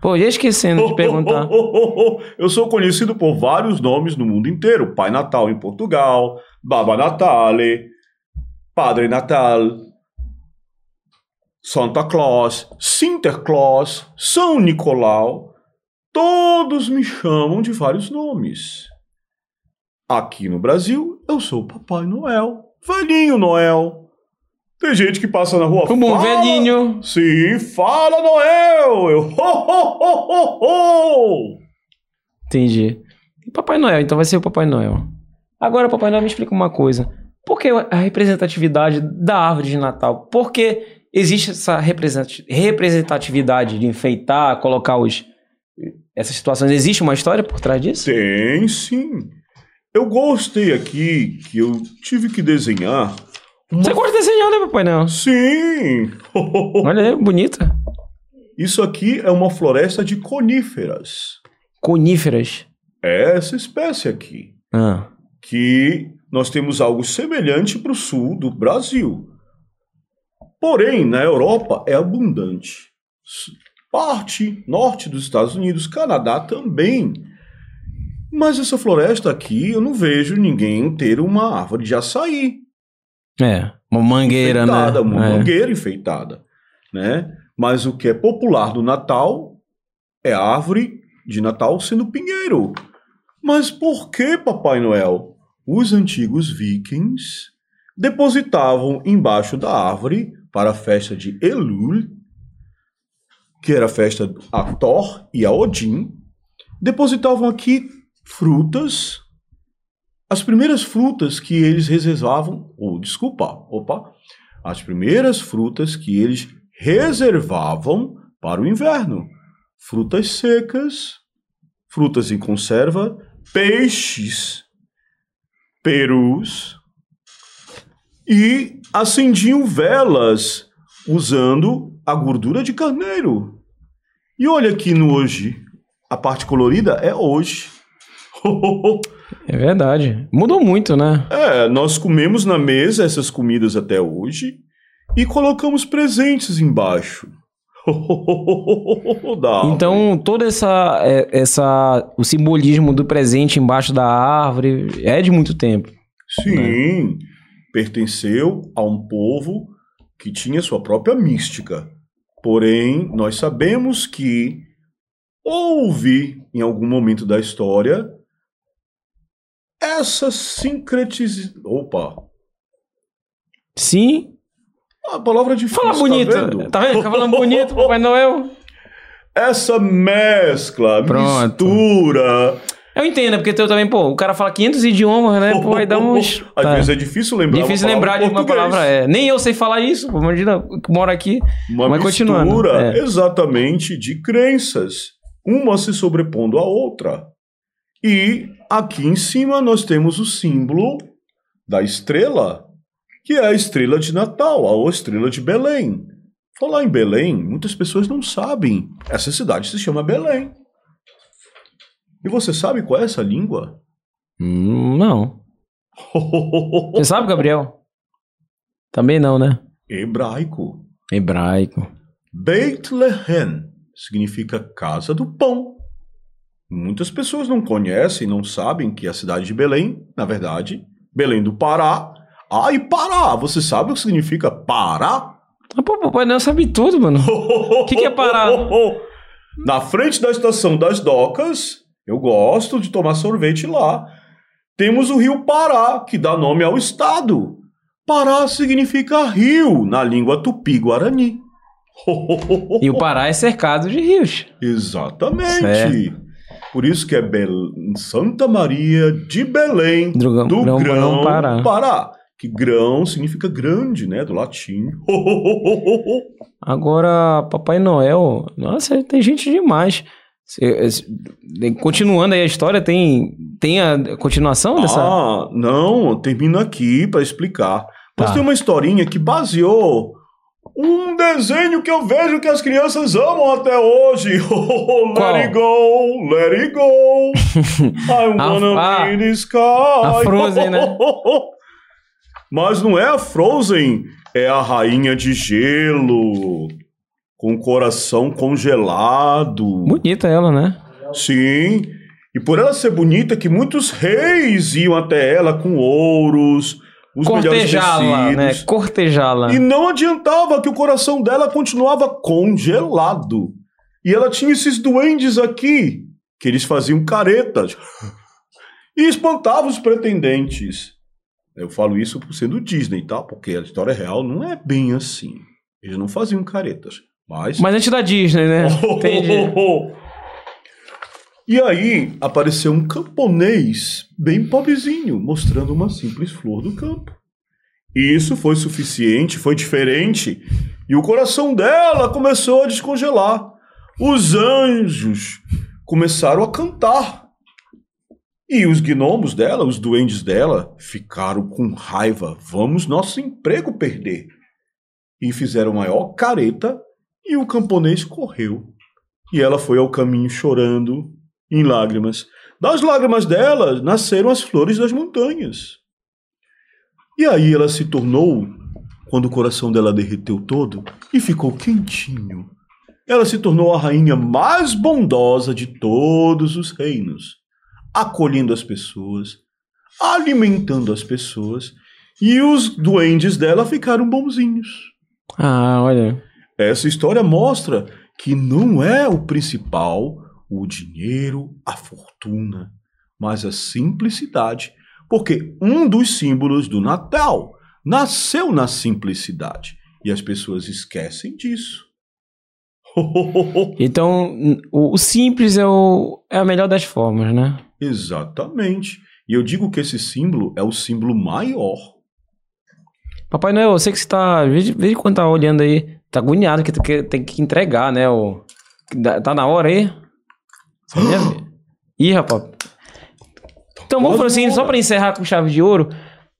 Speaker 3: Pô, já esquecendo de perguntar.
Speaker 5: Eu sou conhecido por vários nomes no mundo inteiro. Pai Natal em Portugal, Baba Natale, Padre Natal, Santa Claus, Sinterklaas, São Nicolau. Todos me chamam de vários nomes. Aqui no Brasil, eu sou o Papai Noel, Velhinho Noel. Tem gente que passa na rua
Speaker 3: O bom
Speaker 5: fala-
Speaker 3: velhinho.
Speaker 5: Sim, fala Noel! Eu, ho, ho, ho, ho!
Speaker 3: Entendi. E Papai Noel, então vai ser o Papai Noel. Agora, Papai Noel, me explica uma coisa. Por que a representatividade da árvore de Natal? Por que existe essa representati- representatividade de enfeitar, colocar os. Essas situações? Existe uma história por trás disso?
Speaker 5: Tem sim. Eu gostei aqui que eu tive que desenhar. Uma...
Speaker 3: Você gosta de desenhar, né, Papai Noel?
Speaker 5: Sim!
Speaker 3: Olha aí, bonita.
Speaker 5: Isso aqui é uma floresta de coníferas.
Speaker 3: Coníferas.
Speaker 5: É essa espécie aqui.
Speaker 3: Ah.
Speaker 5: que nós temos algo semelhante para o sul do Brasil. Porém, na Europa é abundante. Parte norte dos Estados Unidos, Canadá também. Mas essa floresta aqui, eu não vejo ninguém ter uma árvore de açaí
Speaker 3: É, uma mangueira,
Speaker 5: enfeitada,
Speaker 3: né?
Speaker 5: uma
Speaker 3: É.
Speaker 5: mangueira enfeitada, né? Mas o que é popular do Natal é a árvore de Natal sendo pinheiro. Mas por que, Papai Noel? Os antigos vikings depositavam embaixo da árvore para a festa de Elul, que era a festa a Thor e a Odin, depositavam aqui frutas as primeiras frutas que eles reservavam, ou desculpa, opa, as primeiras frutas que eles reservavam para o inverno. Frutas secas, frutas em conserva, peixes, perus e acendiam velas usando a gordura de carneiro. E olha aqui no hoje, a parte colorida é hoje.
Speaker 3: É verdade. Mudou muito, né?
Speaker 5: É, nós comemos na mesa essas comidas até hoje e colocamos presentes embaixo.
Speaker 3: Então, todo essa, é, essa. O simbolismo do presente embaixo da árvore é de muito tempo.
Speaker 5: Sim, pertenceu a um povo que tinha sua própria mística. Porém, nós sabemos que houve, em algum momento da história, essa sincretização. Opa!
Speaker 3: Sim.
Speaker 5: A palavra difícil.
Speaker 3: Fala bonito.
Speaker 5: Tá vendo?
Speaker 3: Tá vendo? Fica falando bonito, Papai Noel.
Speaker 5: essa mescla,
Speaker 3: Pronto.
Speaker 5: mistura.
Speaker 3: Eu entendo, porque eu também, pô, o cara fala 500 idiomas, né? Pô, aí dá uns.
Speaker 5: Às
Speaker 3: tá.
Speaker 5: vezes é difícil lembrar.
Speaker 3: Difícil lembrar de uma palavra. É. Nem eu sei falar isso, pô, imagina, mora aqui.
Speaker 5: Uma
Speaker 3: Mas
Speaker 5: mistura
Speaker 3: continuando, é.
Speaker 5: exatamente de crenças, uma se sobrepondo à outra. E aqui em cima nós temos o símbolo da estrela, que é a estrela de Natal, a estrela de Belém. Falar em Belém, muitas pessoas não sabem. Essa cidade se chama Belém. E você sabe qual é essa língua?
Speaker 3: Hum, não. Você sabe, Gabriel? Também não, né?
Speaker 5: Hebraico.
Speaker 3: Hebraico.
Speaker 5: Bethlehem significa casa do pão. Muitas pessoas não conhecem, não sabem que a cidade de Belém, na verdade, Belém do Pará. Ah, e Pará, você sabe o que significa Pará?
Speaker 3: Ah, pô, papai não sabe tudo, mano.
Speaker 5: O
Speaker 3: que que é Pará?
Speaker 5: Na frente da estação das docas, eu gosto de tomar sorvete lá. Temos o rio Pará, que dá nome ao estado. Pará significa rio na língua tupi-guarani.
Speaker 3: E o Pará é cercado de rios.
Speaker 5: Exatamente.
Speaker 3: Certo.
Speaker 5: Por isso que é Bel- Santa Maria de Belém,
Speaker 3: Drugão-
Speaker 5: do
Speaker 3: Grão-
Speaker 5: Grão,
Speaker 3: Grão- Pará.
Speaker 5: Que grão significa grande, né? Do latim.
Speaker 3: Agora, Papai Noel, nossa, tem gente demais. Continuando aí a história, tem, tem a continuação dessa.
Speaker 5: Ah, não, termina aqui para explicar. Mas
Speaker 3: Tá.
Speaker 5: tem uma historinha que baseou um desenho que eu vejo que as crianças amam até hoje. let
Speaker 3: Qual?
Speaker 5: it go, let it go. I wanna
Speaker 3: a-
Speaker 5: be the sky.
Speaker 3: a Frozen, né?
Speaker 5: Mas não é a Frozen, é a rainha de gelo, com o coração congelado.
Speaker 3: Bonita ela, né?
Speaker 5: Sim, e por ela ser bonita, que muitos reis iam até ela com ouros, os
Speaker 3: Cortejá-la, né? Cortejá-la.
Speaker 5: E não adiantava que o coração dela continuava congelado. E ela tinha esses duendes aqui, que eles faziam caretas e espantavam os pretendentes. Eu falo isso por sendo Disney, tá? Porque a história real não é bem assim. Eles não faziam caretas. Mas
Speaker 3: Mas antes da Disney, né? Entendi.
Speaker 5: E aí apareceu um camponês bem pobrezinho, mostrando uma simples flor do campo. E isso foi suficiente, foi diferente, e o coração dela começou a descongelar. Os anjos começaram a cantar. E os gnomos dela, os duendes dela, ficaram com raiva. Vamos nosso emprego perder. E fizeram maior careta, e o camponês correu. E ela foi ao caminho chorando, em lágrimas. Das lágrimas dela nasceram as flores das montanhas. E aí ela se tornou, quando o coração dela derreteu todo e ficou quentinho, ela se tornou a rainha mais bondosa de todos os reinos, acolhendo as pessoas, alimentando as pessoas, e os duendes dela ficaram bonzinhos.
Speaker 3: Ah, olha.
Speaker 5: Essa história mostra que não é o principal o dinheiro, a fortuna, mas a simplicidade, porque um dos símbolos do Natal nasceu na simplicidade e as pessoas esquecem disso.
Speaker 3: Então, o, simples é, o, é a melhor das formas, né?
Speaker 5: Exatamente. E eu digo que esse símbolo é o símbolo maior.
Speaker 3: Papai Noel, eu sei que você tá. Veja quando tá olhando aí. Tá agoniado que tem que entregar, né? O, tá na hora aí? Você lembra? Ih, rapaz. Então vamos fazer assim, só pra encerrar com chave de ouro.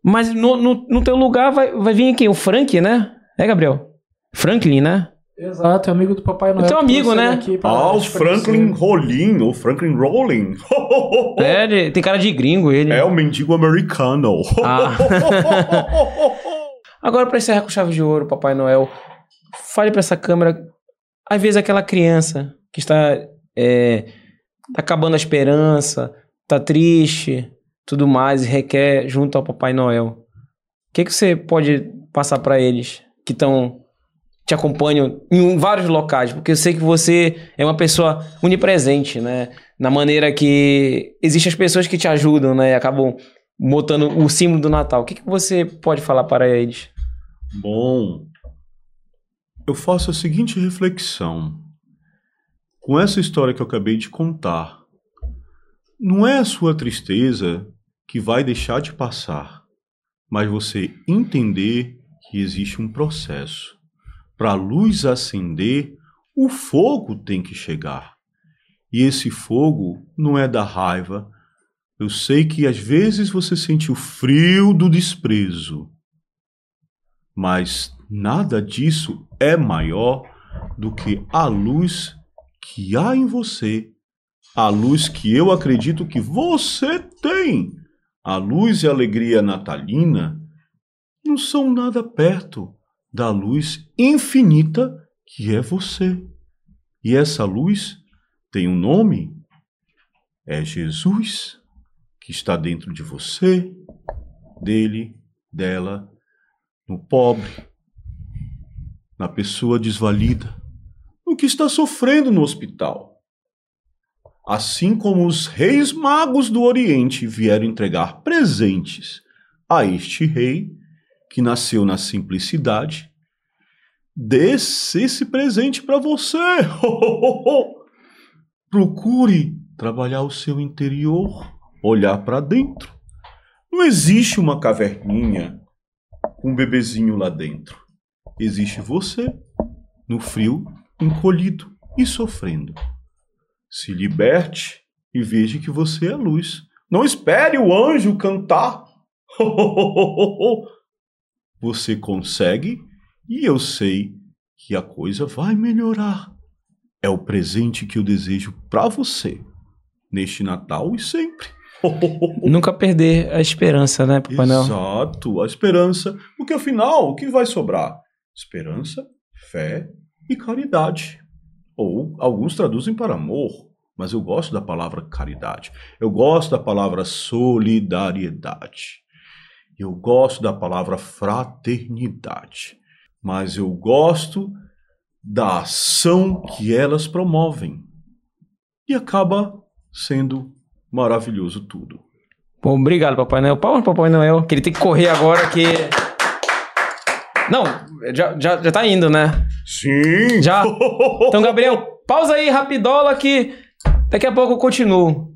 Speaker 3: Mas no, no, no teu lugar vai, vai vir quem? O Frank, né? É, Gabriel? Franklin, né?
Speaker 4: Exato, é amigo do Papai Noel.
Speaker 3: Teu
Speaker 4: que
Speaker 3: amigo, né?
Speaker 4: pra
Speaker 5: Ah, o Franklin. Rollin, ou Franklin Rolling.
Speaker 3: É, ele tem cara de gringo ele.
Speaker 5: É o mendigo americano.
Speaker 3: Ah. Agora, pra encerrar com chave de ouro, Papai Noel, fale pra essa câmera. Às vezes, aquela criança que está é, tá acabando a esperança, tá triste, tudo mais, e requer junto ao Papai Noel. O que, que você pode passar pra eles que estão te acompanham em vários locais? Porque eu sei que você é uma pessoa onipresente, né? Na maneira que existem as pessoas que te ajudam, né? E acabam botando o símbolo do Natal. O que, que você pode falar para eles?
Speaker 5: Bom, eu faço a seguinte reflexão. Com essa história que eu acabei de contar, não é a sua tristeza que vai deixar de passar, mas você entender que existe um processo. Para a luz acender, o fogo tem que chegar. E esse fogo não é da raiva. Eu sei que às vezes você sente o frio do desprezo, mas nada disso é maior do que a luz que há em você, a luz que eu acredito que você tem. A luz e a alegria natalina não são nada perto da luz infinita que é você. E essa luz tem um nome? É Jesus, que está dentro de você, dele, dela, no pobre, na pessoa desvalida, no que está sofrendo no hospital. Assim como os reis magos do Oriente vieram entregar presentes a este rei, que nasceu na simplicidade, desse esse presente para você. Procure trabalhar o seu interior, olhar para dentro. Não existe uma caverninha com um bebezinho lá dentro. Existe você, no frio, encolhido e sofrendo. Se liberte e veja que você é luz. Não espere o anjo cantar. Você consegue e eu sei que a coisa vai melhorar. É o presente que eu desejo para você neste Natal e sempre.
Speaker 3: Nunca perder a esperança, né, Papai Noel?
Speaker 5: Exato, a esperança, porque afinal, o que vai sobrar? Esperança, fé e caridade. Ou alguns traduzem para amor, mas eu gosto da palavra caridade. Eu gosto da palavra solidariedade. Eu gosto da palavra fraternidade. Mas eu gosto da ação que elas promovem. E acaba sendo maravilhoso tudo.
Speaker 3: Bom, obrigado, Papai Noel. Palmas Papai Noel, que ele tem que correr agora, que... Não, já, já, já tá indo, né?
Speaker 5: Sim!
Speaker 3: Já. Então, Gabriel, pausa aí, rapidola, que daqui a pouco eu continuo.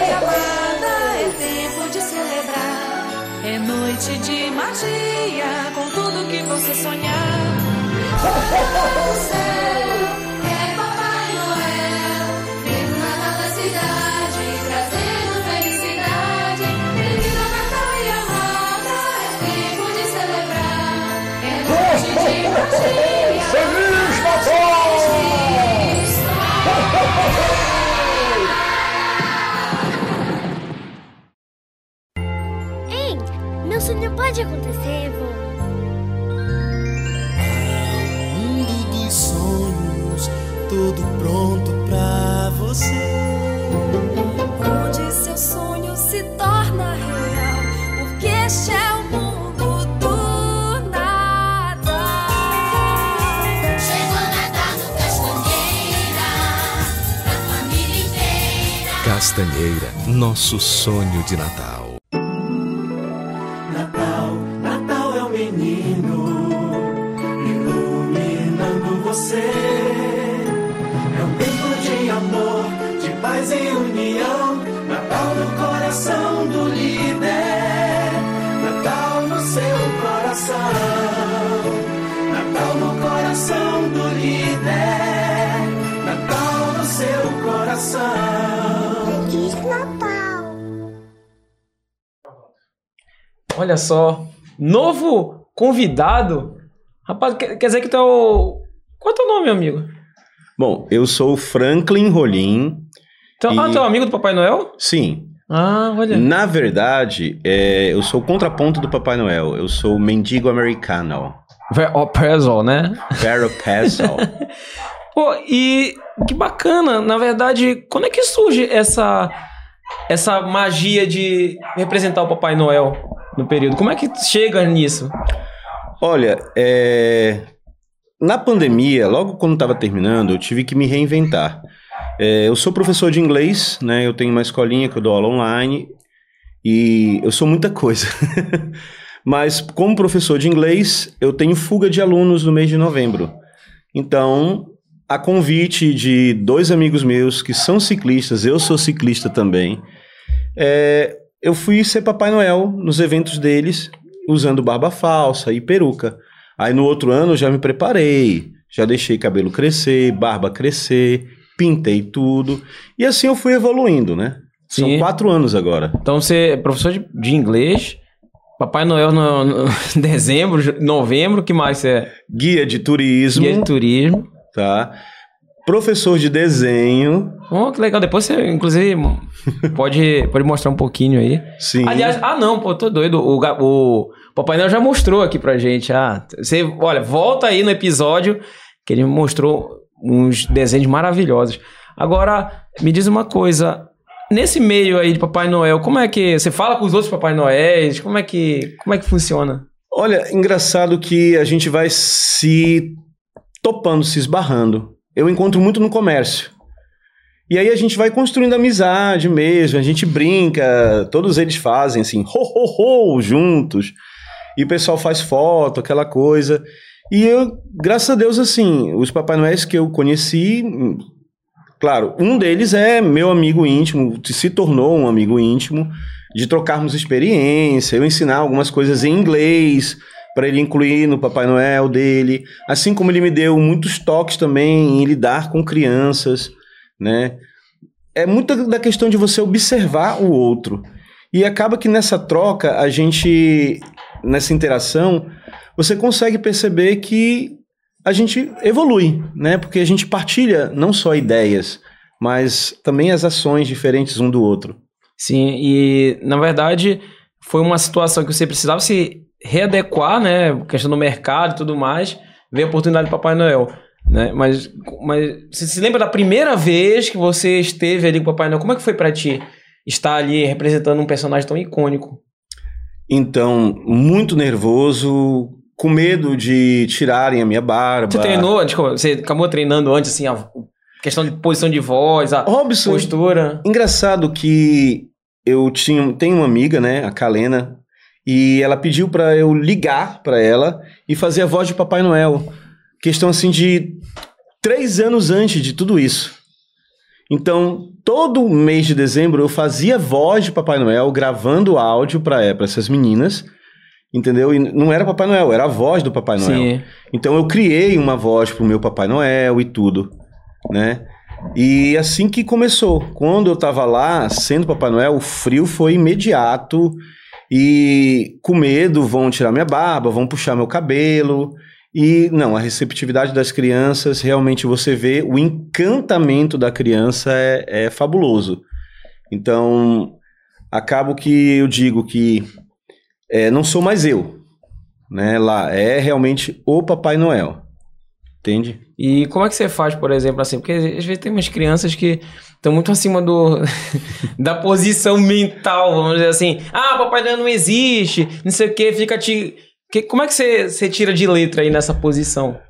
Speaker 1: E é tempo de celebrar. É noite de magia, com tudo que você sonhar. No céu, é Papai Noel.
Speaker 7: Natal da cidade, trazendo felicidade. Bem-vindo Natal e amada, é tempo de celebrar. É noite de magia.
Speaker 8: Pode acontecer, vô.
Speaker 2: Mundo dos sonhos, tudo pronto pra você.
Speaker 7: Onde seu sonho se torna real, porque este é o mundo do Natal.
Speaker 1: Chegou Natal no Castanheira, pra família inteira.
Speaker 9: Castanheira, nosso sonho de. Natal,
Speaker 3: Olha só, novo convidado. Rapaz, quer, quer dizer que tu é o... Qual é o teu nome, amigo?
Speaker 10: Bom, eu sou o Franklin Rolim.
Speaker 3: Então,
Speaker 10: E-
Speaker 3: Ah, tu é um amigo do Papai Noel?
Speaker 10: Sim.
Speaker 3: Ah, olha.
Speaker 10: Na verdade, é, eu sou o contraponto do Papai Noel. Eu sou o mendigo americano.
Speaker 3: Ó, Prezol, né?
Speaker 10: Vero Pezel.
Speaker 3: Pô, e que bacana, na verdade, quando é que surge essa essa magia de representar o Papai Noel no período? Como é que chega nisso?
Speaker 5: Olha, é, na pandemia, logo quando estava terminando, eu tive que me reinventar. É, eu sou professor de inglês, né? Eu tenho uma escolinha que eu dou aula online e eu sou muita coisa. Mas como professor de inglês, eu tenho fuga de alunos no mês de novembro. Então, a convite de dois amigos meus que são ciclistas, eu sou ciclista também, é, eu fui ser Papai Noel nos eventos deles, usando barba falsa e peruca. Aí no outro ano eu já me preparei, já deixei cabelo crescer, barba crescer, pintei tudo. E assim eu fui evoluindo, né? São
Speaker 3: Sim.
Speaker 5: quatro anos agora.
Speaker 3: Então você é professor de, de inglês, Papai Noel no, no dezembro, novembro, que mais você é?
Speaker 5: Guia de turismo,
Speaker 3: Guia de turismo.
Speaker 5: tá? Professor de desenho,
Speaker 3: Oh, que legal. Depois você, inclusive, pode, pode mostrar um pouquinho aí.
Speaker 5: sim.
Speaker 3: Aliás, ah não, pô, tô doido. O, o Papai Noel já mostrou aqui pra gente. Ah, você, olha, volta aí no episódio que ele mostrou uns desenhos maravilhosos. Agora, me diz uma coisa. Nesse meio aí de Papai Noel, como é que você fala com os outros Papai Noéis? Como é que como é que funciona?
Speaker 5: Olha, engraçado que a gente vai se topando, se esbarrando. Eu encontro muito no comércio. E aí a gente vai construindo amizade mesmo, a gente brinca, todos eles fazem assim, ho, ho, ho, juntos. E o pessoal faz foto, aquela coisa. E eu, graças a Deus, assim, os Papai Noéis que eu conheci, claro, um deles é meu amigo íntimo, se tornou um amigo íntimo, de trocarmos experiência, eu ensinar algumas coisas em inglês para ele incluir no Papai Noel dele, assim como ele me deu muitos toques também em lidar com crianças, né? É muito da questão de você observar o outro. E acaba que nessa troca, a gente, nessa interação, você consegue perceber que a gente evolui, né? Porque a gente partilha não só ideias, mas também as ações diferentes um do outro.
Speaker 3: Sim, e na verdade foi uma situação que você precisava se readequar, né? Questão do mercado e tudo mais. Veio a oportunidade do Papai Noel. Né? Mas, mas você se lembra da primeira vez que você esteve ali com o Papai Noel? Como é que foi pra ti estar ali representando um personagem tão icônico?
Speaker 5: Então, muito nervoso, com medo de tirarem a minha barba.
Speaker 3: Você treinou, desculpa, você acabou treinando antes, assim, a questão de posição de voz, a
Speaker 5: Robson,
Speaker 3: postura.
Speaker 5: engraçado que eu tinha, tenho uma amiga, né, a Kalena, e ela pediu pra eu ligar pra ela e fazer a voz de Papai Noel. Questão assim de três anos antes de tudo isso. Então, todo mês de dezembro eu fazia voz de Papai Noel, gravando áudio pra pra essas meninas, entendeu? E não era Papai Noel, era a voz do Papai Noel.
Speaker 3: Sim.
Speaker 5: Então eu criei uma voz pro meu Papai Noel e tudo, né? E assim que começou, quando eu tava lá sendo Papai Noel, o frio foi imediato e com medo vão tirar minha barba, vão puxar meu cabelo. E não, a receptividade das crianças, realmente você vê o encantamento da criança é, é fabuloso. Então, acabo que eu digo que é, não sou mais eu, né? Lá é realmente o Papai Noel, entende?
Speaker 3: E como é que você faz, por exemplo, assim? Porque às vezes tem umas crianças que estão muito acima do da posição mental, vamos dizer assim. Ah, Papai Noel não existe, não sei o que, fica te. Que, como é que você, você tira de letra aí nessa posição?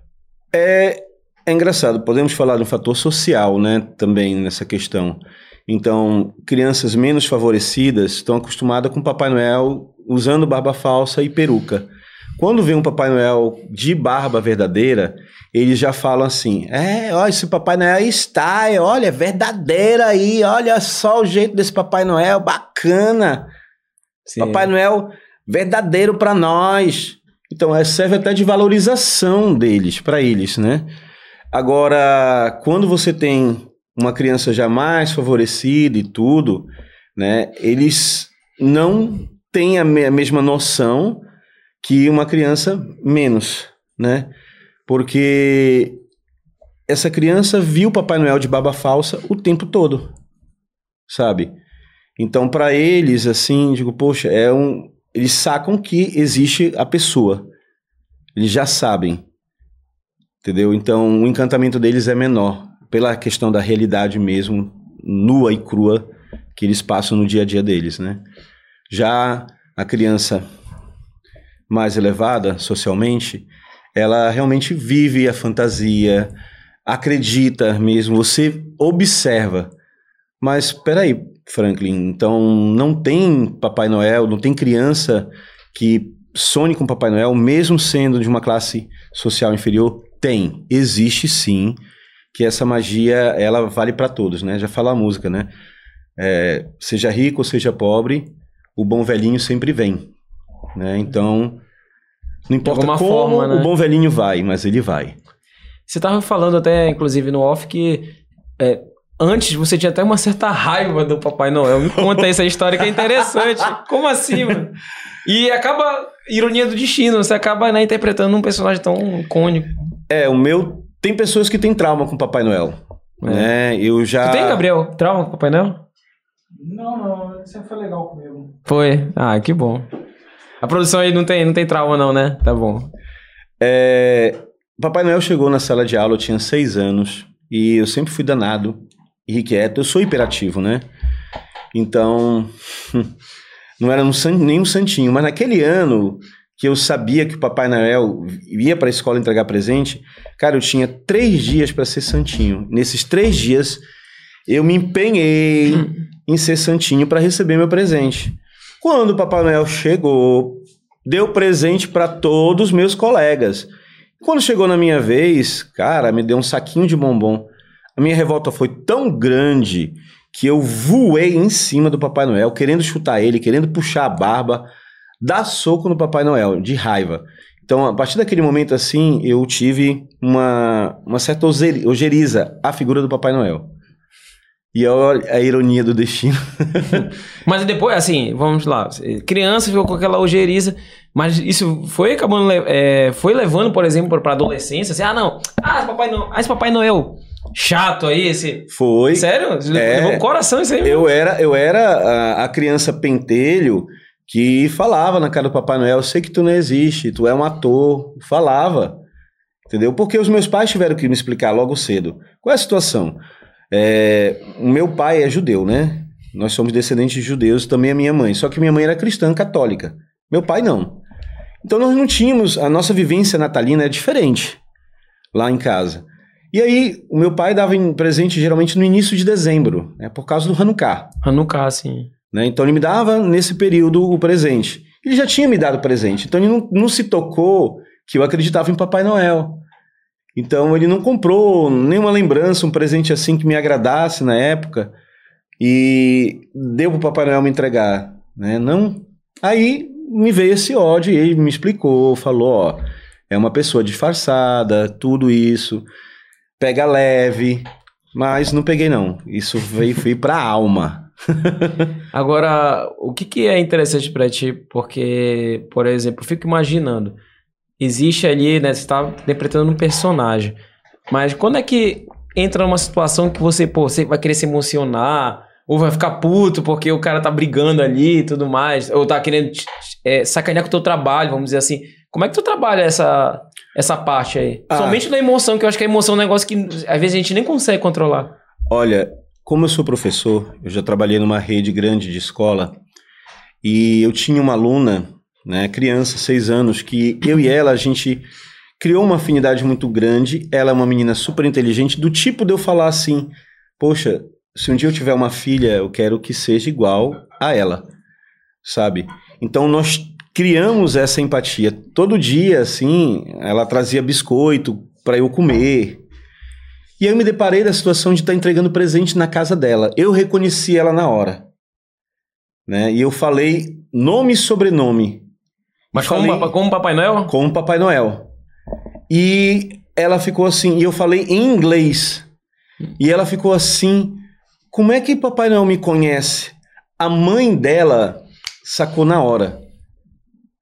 Speaker 5: É, é engraçado, podemos falar de um fator social, né, também nessa questão. Então, crianças menos favorecidas estão acostumadas com Papai Noel usando barba falsa e peruca. Quando vem um Papai Noel de barba verdadeira, eles já falam assim: é, olha, esse Papai Noel está, olha, é verdadeiro aí, olha só o jeito desse Papai Noel, bacana.
Speaker 3: Sim.
Speaker 5: Papai Noel verdadeiro para nós. Então, é, serve até de valorização deles, para eles, né? Agora, quando você tem uma criança já mais favorecida e tudo, né? Eles não têm a, me- a mesma noção que uma criança menos, né? Porque essa criança viu o Papai Noel de barba falsa o tempo todo, sabe? Então, para eles, assim, digo, poxa, é um. Eles sacam que existe a pessoa. Eles já sabem. Entendeu? Então, o encantamento deles é menor, pela questão da realidade mesmo, nua e crua, que eles passam no dia a dia deles, né? Já a criança mais elevada socialmente, ela realmente vive a fantasia, acredita mesmo, você observa. Mas espera aí, Franklin, então não tem Papai Noel, não tem criança que sonhe com Papai Noel, mesmo sendo de uma classe social inferior? Tem, existe sim, que essa magia, ela vale para todos, né? Já fala a música, né? É, seja rico ou seja pobre, o bom velhinho sempre vem, né? Então, não importa como
Speaker 3: forma, né?
Speaker 5: o bom velhinho vai, mas ele vai.
Speaker 3: Você tava falando até, inclusive, no off, que é, antes você tinha até uma certa raiva do Papai Noel. Me conta essa história que é interessante. Como assim, mano? E acaba, ironia do destino, você acaba né, interpretando um personagem tão icônico.
Speaker 5: É, o meu. Tem pessoas que têm trauma com Papai Noel.
Speaker 3: É.
Speaker 5: Né? Eu já.
Speaker 3: Tu tem, Gabriel, trauma com o Papai Noel?
Speaker 4: Não, não, sempre foi legal comigo.
Speaker 3: Foi. Ah, que bom. A produção aí não tem, não tem trauma, não, né? Tá bom.
Speaker 5: É, Papai Noel chegou na sala de aula, eu tinha seis anos, e eu sempre fui danado, irrequieto. Eu sou hiperativo, né? Então, não era um nem um santinho, mas naquele ano que eu sabia que o Papai Noel ia para a escola entregar presente, cara, eu tinha três dias para ser santinho. Nesses três dias, eu me empenhei em ser santinho para receber meu presente. Quando o Papai Noel chegou, deu presente para todos os meus colegas. Quando chegou na minha vez, cara, me deu um saquinho de bombom. A minha revolta foi tão grande que eu voei em cima do Papai Noel, querendo chutar ele, querendo puxar a barba, dar soco no Papai Noel, de raiva. Então, a partir daquele momento assim, eu tive uma, uma certa ojeriza à figura do Papai Noel. E olha a ironia do destino.
Speaker 3: Mas depois, assim, vamos lá. Criança ficou com aquela ojeriza, mas isso foi acabando, é, foi levando, por exemplo, pra adolescência. Assim, ah, não. Ah, esse Papai Noel, ah, esse Papai Noel chato aí, esse.
Speaker 5: Foi.
Speaker 3: Sério?
Speaker 5: É.
Speaker 3: Levou o coração isso aí mesmo.
Speaker 5: Eu era, eu era a, a criança pentelho que falava na cara do Papai Noel, eu sei que tu não existe, tu é um ator. Falava. Entendeu? Porque os meus pais tiveram que me explicar logo cedo. Qual é a situação? É, o meu pai é judeu, né? Nós somos descendentes de judeus, também a minha mãe. Só que minha mãe era cristã católica. Meu pai não. Então nós não tínhamos. A nossa vivência natalina é diferente lá em casa. E aí, o meu pai dava em presente geralmente no início de dezembro, né, por causa do Hanukkah.
Speaker 3: Hanukkah, sim.
Speaker 5: Né? Então ele me dava nesse período o presente. Ele já tinha me dado presente, então ele não, não se tocou que eu acreditava em Papai Noel. Então ele não comprou nenhuma lembrança, um presente assim que me agradasse na época e deu pro Papai Noel me entregar, né? Não. Aí me veio esse ódio e ele me explicou, falou, ó, é uma pessoa disfarçada, tudo isso, pega leve, mas não peguei não. Isso veio fui pra alma.
Speaker 3: Agora, o que, que é interessante pra ti? Porque, por exemplo, fico imaginando, existe ali, né? Você tá interpretando um personagem, mas quando é que entra numa situação que você, pô, você vai querer se emocionar, ou vai ficar puto porque o cara tá brigando ali e tudo mais, ou tá querendo é, sacanear com o teu trabalho, vamos dizer assim. Como é que tu trabalha essa, essa parte aí?
Speaker 5: Ah.
Speaker 3: Somente na emoção, que eu acho que a emoção é um negócio que às vezes a gente nem consegue controlar.
Speaker 5: Olha, como eu sou professor, eu já trabalhei numa rede grande de escola e eu tinha uma aluna, né, criança, seis anos, que eu e ela, a gente criou uma afinidade muito grande. Ela é uma menina super inteligente, do tipo de eu falar assim: Poxa, se um dia eu tiver uma filha, eu quero que seja igual a ela, sabe? Então nós criamos essa empatia. Todo dia, assim, ela trazia biscoito para eu comer. E eu me deparei da situação de estar entregando presente na casa dela. Eu reconheci ela na hora. Né? E eu falei nome e sobrenome.
Speaker 3: Mas como,
Speaker 5: falei-
Speaker 3: como Papai Noel?
Speaker 5: como Papai Noel. E ela ficou assim, e eu falei em inglês. E ela ficou assim: como é que Papai Noel me conhece? A mãe dela sacou na hora.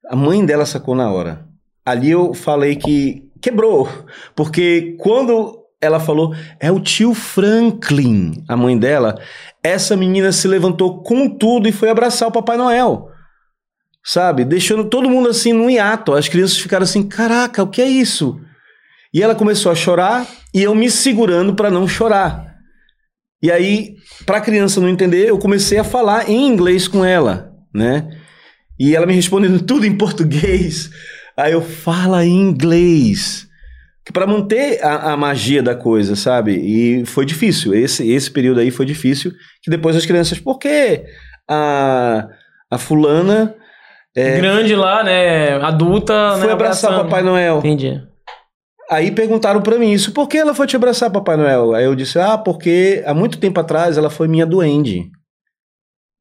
Speaker 5: A mãe dela sacou na hora. Ali eu falei que quebrou, porque quando ela falou, é o tio Franklin, a mãe dela, essa menina se levantou com tudo e foi abraçar o Papai Noel sabe? Deixando todo mundo assim num hiato. As crianças ficaram assim: caraca, o que é isso? E ela começou a chorar e eu me segurando para não chorar. E aí, para a criança não entender, eu comecei a falar em inglês com ela, né? E ela me respondendo tudo em português. Aí eu fala em inglês. Para manter a, a, magia da coisa, sabe? E foi difícil. Esse, esse período aí foi difícil. Que depois as crianças, por que a, a fulana. É,
Speaker 3: Grande lá, né? Adulta.
Speaker 5: Foi
Speaker 3: né?
Speaker 5: abraçar
Speaker 3: abraçando.
Speaker 5: Papai Noel.
Speaker 3: Entendi.
Speaker 5: Aí perguntaram pra mim isso, por que ela foi te abraçar, Papai Noel? Aí eu disse, ah, porque há muito tempo atrás ela foi minha duende.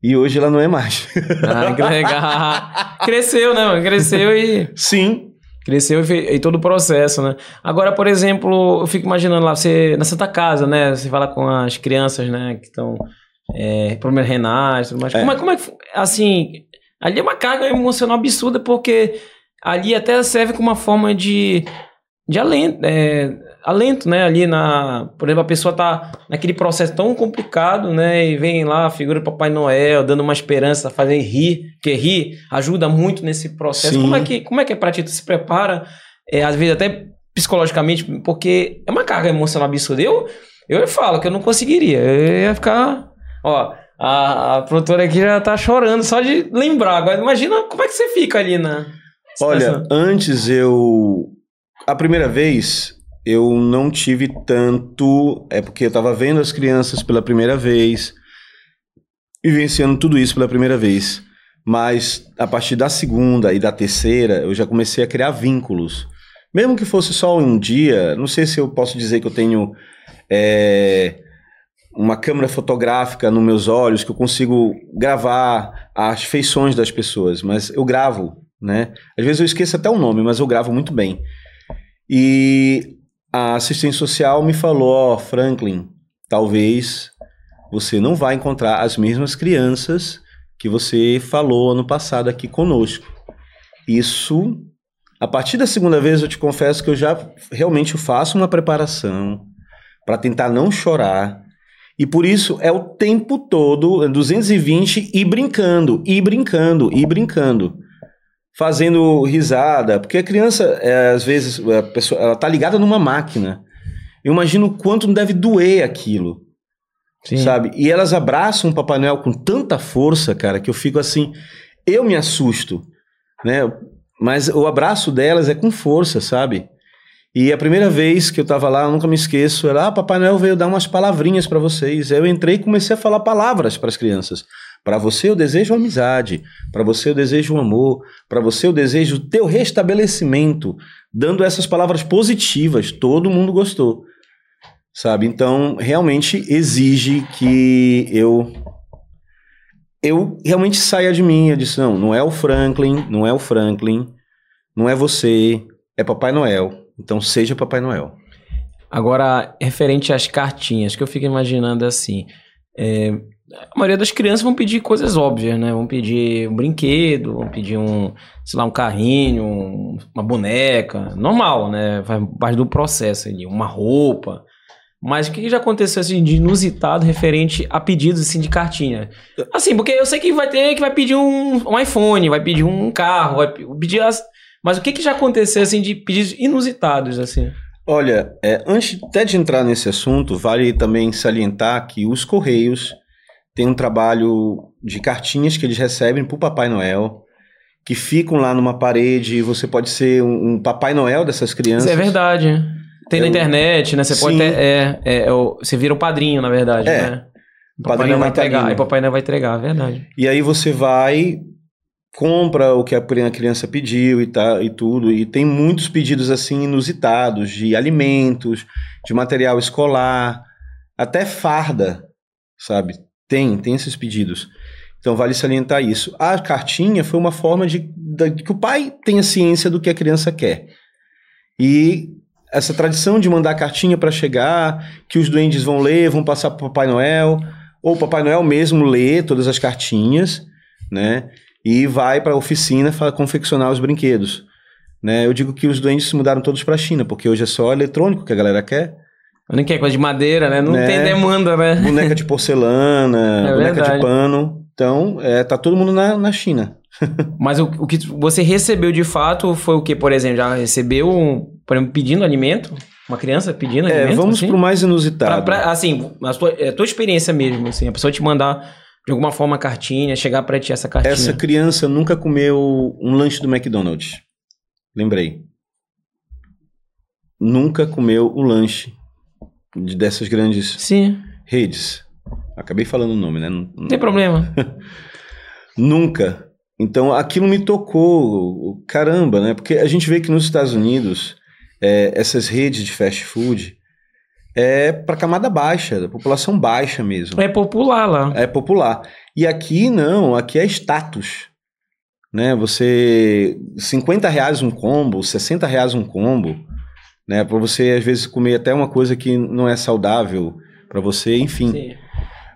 Speaker 5: E hoje ela não é mais.
Speaker 3: Ah, que legal. Cresceu, né? mano? Cresceu e.
Speaker 5: Sim.
Speaker 3: Cresceu e, e todo o processo, né? Agora, por exemplo, eu fico imaginando lá, você na Santa Casa, né? Você fala com as crianças, né? Que estão. É, problemas renais, tudo mais.
Speaker 5: É.
Speaker 3: Como, é, como é que. Assim. Ali é uma carga emocional absurda, porque ali até serve como uma forma de. De alento, é, alento, né? Ali na. Por exemplo, a pessoa tá naquele processo tão complicado, né? E vem lá a figura do Papai Noel, dando uma esperança, fazer rir, porque rir ajuda muito nesse processo.
Speaker 5: Sim.
Speaker 3: Como é que, como é que é pra ti? Tu se prepara, é, às vezes até psicologicamente, porque é uma carga emocional absurda. Eu, eu falo que eu não conseguiria. Eu ia ficar. Ó, a, a produtora aqui já tá chorando só de lembrar. Agora, imagina como é que você fica ali na.
Speaker 5: Olha,
Speaker 3: situação.
Speaker 5: antes eu. A primeira vez eu não tive tanto. É porque eu tava vendo as crianças pela primeira vez, vivenciando tudo isso pela primeira vez. Mas a partir da segunda e da terceira, eu já comecei a criar vínculos. Mesmo que fosse só um dia, não sei se eu posso dizer que eu tenho é, uma câmera fotográfica nos meus olhos, que eu consigo gravar as feições das pessoas, mas eu gravo, né? Às vezes eu esqueço até o nome, mas eu gravo muito bem. E a assistente social me falou, ó, Franklin, talvez você não vai encontrar as mesmas crianças que você falou ano passado aqui conosco. Isso, a partir da segunda vez, eu te confesso que eu já realmente faço uma preparação para tentar não chorar. E por isso é o tempo todo, é 220 e brincando, e brincando, e brincando. Fazendo risada, porque a criança, é, às vezes, a pessoa, ela tá ligada numa máquina. Eu imagino o quanto deve doer aquilo
Speaker 3: Sim.
Speaker 5: sabe? E elas abraçam o Papai Noel com tanta força, cara, que eu fico assim, eu me assusto, né? Mas o abraço delas é com força, sabe? E a primeira vez que eu tava lá, eu nunca me esqueço, era, ah, Papai Noel veio dar umas palavrinhas pra vocês. Aí eu entrei e comecei a falar palavras para as crianças. Para você eu desejo amizade, para você eu desejo amor, para você eu desejo teu restabelecimento, dando essas palavras positivas. Todo mundo gostou sabe? Então, realmente exige que eu eu realmente saia de mim. Eu disse, não, não é o Franklin, não é o Franklin, não é você, é Papai Noel. Então, seja Papai Noel.
Speaker 3: Agora, referente às cartinhas, que eu fico imaginando assim. é, a maioria das crianças vão pedir coisas óbvias, né? Vão pedir um brinquedo, vão pedir um, sei lá, um carrinho, um- uma boneca. Normal, né? Faz parte do processo ali, uma roupa. Mas o que já aconteceu assim de inusitado referente a pedidos assim de cartinha? Assim, porque eu sei que vai ter que vai pedir um, um iPhone, vai pedir um carro, vai pe- pedir as. Mas o que que já aconteceu assim de pedidos inusitados assim?
Speaker 5: Olha, é, antes até de entrar nesse assunto, vale também salientar que os Correios têm um trabalho de cartinhas que eles recebem para o Papai Noel, que ficam lá numa parede. Você pode ser um, um Papai Noel dessas crianças.
Speaker 3: Isso é verdade. Tem na
Speaker 5: Eu-
Speaker 3: internet, né? Você pode
Speaker 5: Sim.
Speaker 3: ter. É, é, é você vira o padrinho, na verdade,
Speaker 5: É.
Speaker 3: né?
Speaker 5: O
Speaker 3: Papai
Speaker 5: padrinho
Speaker 3: Noel vai
Speaker 5: é
Speaker 3: entregar. Aí Papai Noel vai entregar, é verdade.
Speaker 5: E aí você vai, compra o que a criança pediu e, tá, e tudo. E tem muitos pedidos assim inusitados de alimentos, de material escolar, até farda, sabe? Tem, tem esses pedidos. Então vale salientar isso. A cartinha foi uma forma de, de que o pai tenha ciência do que a criança quer. E essa tradição de mandar cartinha para chegar, que os duendes vão ler, vão passar para Papai Noel, ou o Papai Noel mesmo lê todas as cartinhas, né? E vai para a oficina fa- confeccionar os brinquedos. Né? Eu digo que os duendes se mudaram todos para a China, porque hoje é só eletrônico que a galera quer.
Speaker 3: Não quer coisa de madeira, né? Não
Speaker 5: Né?
Speaker 3: tem demanda, né?
Speaker 5: Boneca de porcelana,
Speaker 3: É
Speaker 5: boneca
Speaker 3: verdade.
Speaker 5: de pano. Então, é, tá todo mundo na, na China.
Speaker 3: Mas o, o que você recebeu de fato foi o que, por exemplo? Já recebeu, um, por exemplo, pedindo alimento? Uma criança pedindo
Speaker 5: É,
Speaker 3: alimento?
Speaker 5: vamos
Speaker 3: assim?
Speaker 5: pro mais
Speaker 3: Pra-
Speaker 5: inusitado.
Speaker 3: pra- assim, a tua, é a tua experiência mesmo, assim, a pessoa te mandar de alguma forma cartinha, chegar pra ti essa cartinha.
Speaker 5: Essa criança nunca comeu um lanche do McDonald's. Lembrei. Nunca comeu um lanche de dessas grandes
Speaker 3: Sim,
Speaker 5: redes. Acabei falando o nome, né? Não,
Speaker 3: não tem problema.
Speaker 5: Nunca. Então aquilo me tocou, caramba, né? Porque a gente vê que nos Estados Unidos é, essas redes de fast food é para camada baixa, da população baixa mesmo.
Speaker 3: É popular lá.
Speaker 5: É popular. E aqui não, aqui é status. Né? Você. 50 reais um combo, 60 reais um combo, né? Para você, às vezes, comer até uma coisa que não é saudável para você, enfim.
Speaker 3: Sim.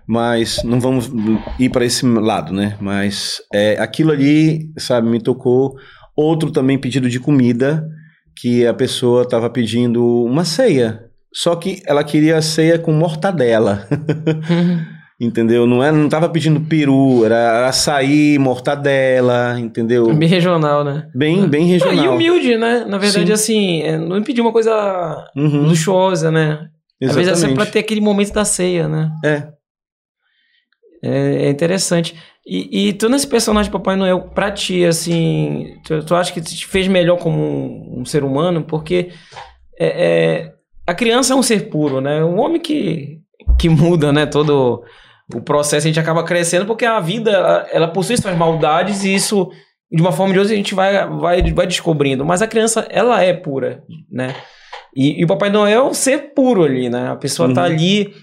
Speaker 5: Mas não vamos ir para esse lado, né? Mas é, aquilo ali, sabe, me tocou. Outro também pedido de comida, que a pessoa estava pedindo uma ceia. Só que ela queria a ceia com mortadela. entendeu? Não, é, não tava pedindo peru, era açaí, mortadela, entendeu?
Speaker 3: Bem regional, né?
Speaker 5: Bem, bem regional.
Speaker 3: e humilde, né? Na verdade,
Speaker 5: Sim.
Speaker 3: assim, é, não pedir uma coisa
Speaker 5: Uhum,
Speaker 3: luxuosa, né? Às vezes é pra
Speaker 5: exatamente.
Speaker 3: ter aquele momento da ceia, né?
Speaker 5: É.
Speaker 3: É, é interessante. E, e tu nesse personagem Papai Noel, pra ti, assim, tu, tu acha que te fez melhor como um, um ser humano? Porque é, é, a criança é um ser puro, né? Um homem que, que muda, né? Todo o processo, a gente acaba crescendo porque a vida, ela, ela possui suas maldades e isso, de uma forma ou de outra, a gente vai, vai, vai descobrindo. Mas a criança, ela é pura, né? E, e o Papai Noel é um ser puro ali, né? A pessoa tá
Speaker 5: Uhum.
Speaker 3: ali,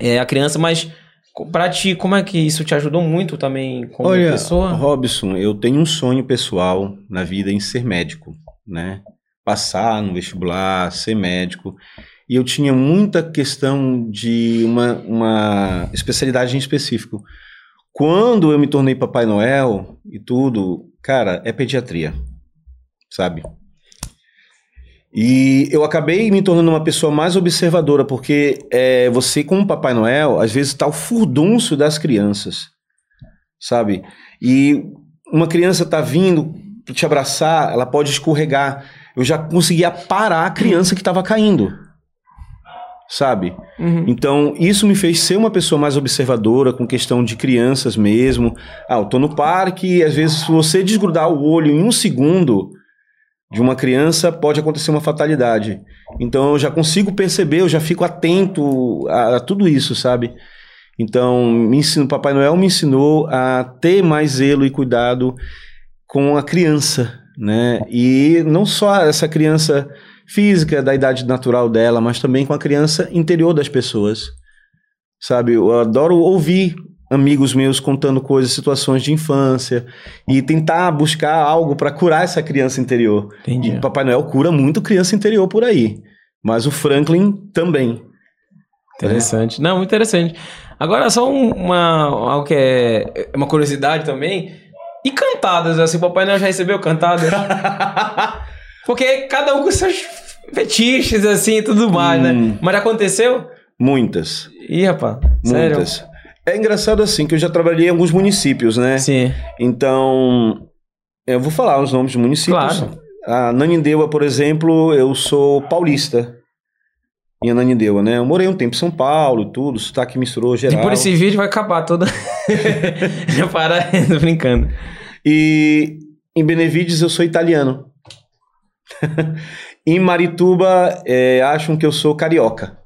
Speaker 3: é a criança, mas pra ti, como é que isso te ajudou muito também como
Speaker 5: Olha,
Speaker 3: pessoa?
Speaker 5: Robson, eu tenho um sonho pessoal na vida em ser médico, né? Passar no vestibular, ser médico. E eu tinha muita questão de uma, uma especialidade em específico. Quando eu me tornei Papai Noel e tudo, cara, é pediatria, sabe? E eu acabei me tornando uma pessoa mais observadora, porque é, você, como Papai Noel, às vezes está o furdunço das crianças, sabe? E uma criança tá vindo te abraçar, ela pode escorregar. Eu já conseguia parar a criança que estava caindo, sabe?
Speaker 3: Uhum.
Speaker 5: Então, isso me fez ser uma pessoa mais observadora com questão de crianças mesmo. Ah, eu tô no parque e às vezes se você desgrudar o olho em um segundo de uma criança, pode acontecer uma fatalidade. Então, eu já consigo perceber, eu já fico atento a, a tudo isso, sabe? Então, me ensinou, Papai Noel me ensinou a ter mais zelo e cuidado com a criança, né? E não só essa criança física da idade natural dela, mas também com a criança interior das pessoas. Sabe, eu adoro ouvir amigos meus contando coisas, situações de infância e tentar buscar algo para curar essa criança interior.
Speaker 3: Entendi.
Speaker 5: E Papai Noel cura muito criança interior por aí, mas o Franklin também.
Speaker 3: Interessante. Não, muito interessante. Agora, só um- uma, algo que é é uma curiosidade também. E cantadas, assim, o Papai Noel já recebeu cantadas? Porque cada um com seus fetiches, assim, e tudo mais, né?
Speaker 5: Hum.
Speaker 3: Mas já aconteceu?
Speaker 5: Muitas,
Speaker 3: Ih, rapaz. Sério?
Speaker 5: muitas. É engraçado assim que eu já trabalhei em alguns municípios, né?
Speaker 3: Sim.
Speaker 5: Então, eu vou falar os nomes de municípios.
Speaker 3: Claro.
Speaker 5: A Nanindeua, por exemplo, eu sou paulista. Em Ananindeua, né? Eu morei um tempo em São Paulo e tudo, sotaque misturou geral.
Speaker 3: Depois desse vídeo vai acabar toda. já para, tô brincando.
Speaker 5: E em Benevides eu sou italiano. em Marituba é, acham que eu sou carioca.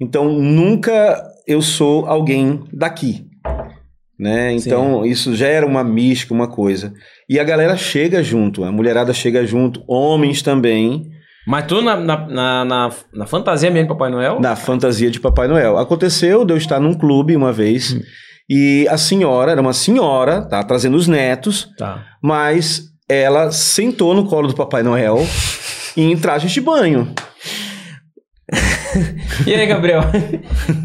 Speaker 5: Então nunca eu sou alguém daqui. Né? Então isso gera uma mística, uma coisa. E a galera chega junto, a mulherada chega junto, homens também,
Speaker 3: Mas tu na, na, na, na, fantasia mesmo, Papai Noel?
Speaker 5: na fantasia de Papai Noel. Aconteceu de eu estar num clube uma vez e a senhora, era uma senhora, tá trazendo os netos,
Speaker 3: Tá.
Speaker 5: mas ela sentou no colo do Papai Noel em traje de banho.
Speaker 3: E aí, Gabriel?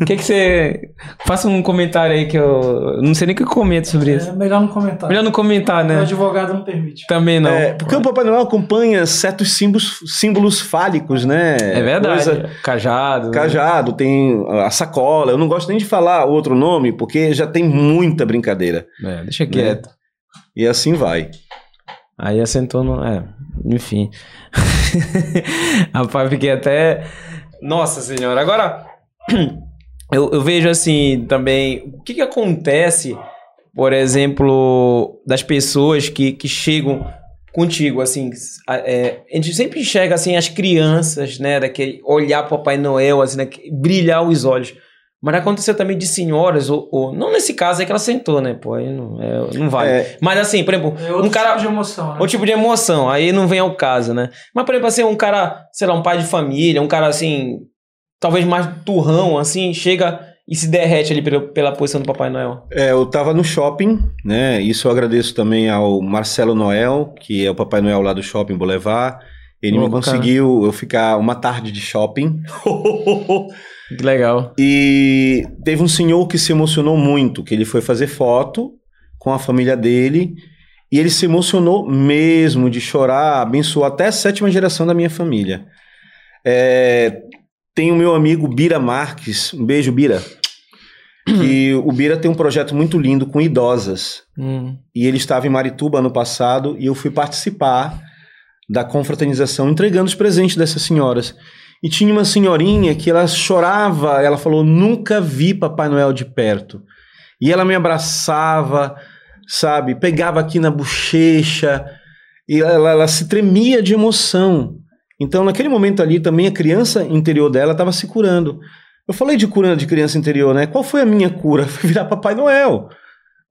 Speaker 3: O que, que você. Faça um comentário aí que eu. Não sei nem o que eu comento sobre isso.
Speaker 4: É melhor não comentar.
Speaker 3: Melhor não comentar, né?
Speaker 4: advogado não permite.
Speaker 3: Também não.
Speaker 5: É, porque o Papai Noel acompanha certos símbolos, símbolos fálicos, né?
Speaker 3: É verdade.
Speaker 5: Coisa-
Speaker 3: Cajado. né?
Speaker 5: Cajado, tem a sacola. Eu não gosto nem de falar outro nome, porque já tem muita brincadeira.
Speaker 3: É, deixa quieto.
Speaker 5: E assim vai.
Speaker 3: Aí assentou no. É, enfim. Rapaz, fiquei até. Nossa senhora. Agora, eu, eu vejo assim também. O que, que acontece, por exemplo, das pessoas que, que chegam contigo, assim. a- é, a gente sempre enxerga assim as crianças, né? Daquele olhar pro Papai Noel, assim, né, brilhar os olhos. Mas aconteceu também de senhoras, ou, ou- não nesse caso é que ela sentou, né? Pô, aí não, é, não vale.
Speaker 5: É,
Speaker 3: Mas assim, por exemplo,
Speaker 4: É outro
Speaker 3: um cara.
Speaker 4: tipo de emoção, né?
Speaker 3: Outro tipo de emoção, aí não vem ao caso, né? Mas, por exemplo, assim, um cara, sei lá, um pai de família, um cara assim, talvez mais turrão, assim, chega e se derrete ali pela, pela posição do Papai Noel.
Speaker 5: É, eu tava no shopping, né? Isso eu agradeço também ao Marcelo Noel, que é o Papai Noel lá do Shopping Boulevard. Ele
Speaker 3: Oh,
Speaker 5: me conseguiu eu ficar uma tarde de shopping.
Speaker 3: Que legal.
Speaker 5: e teve um senhor que se emocionou muito, que ele foi fazer foto com a família dele. E ele se emocionou mesmo de chorar, abençoou até a sétima geração da minha família. É, tem o meu amigo Bira Marques, um beijo, Bira. Que o Bira tem um projeto muito lindo com idosas.
Speaker 3: Hum,
Speaker 5: E ele estava em Marituba ano passado e eu fui participar da confraternização entregando os presentes dessas senhoras. E tinha uma senhorinha que ela chorava, ela falou: "Nunca vi Papai Noel de perto". E ela me abraçava, sabe? Pegava aqui na bochecha e ela, ela se tremia de emoção. Então, naquele momento ali, também a criança interior dela estava se curando. Eu falei de cura de criança interior, né? Qual foi a minha cura? Foi virar Papai Noel.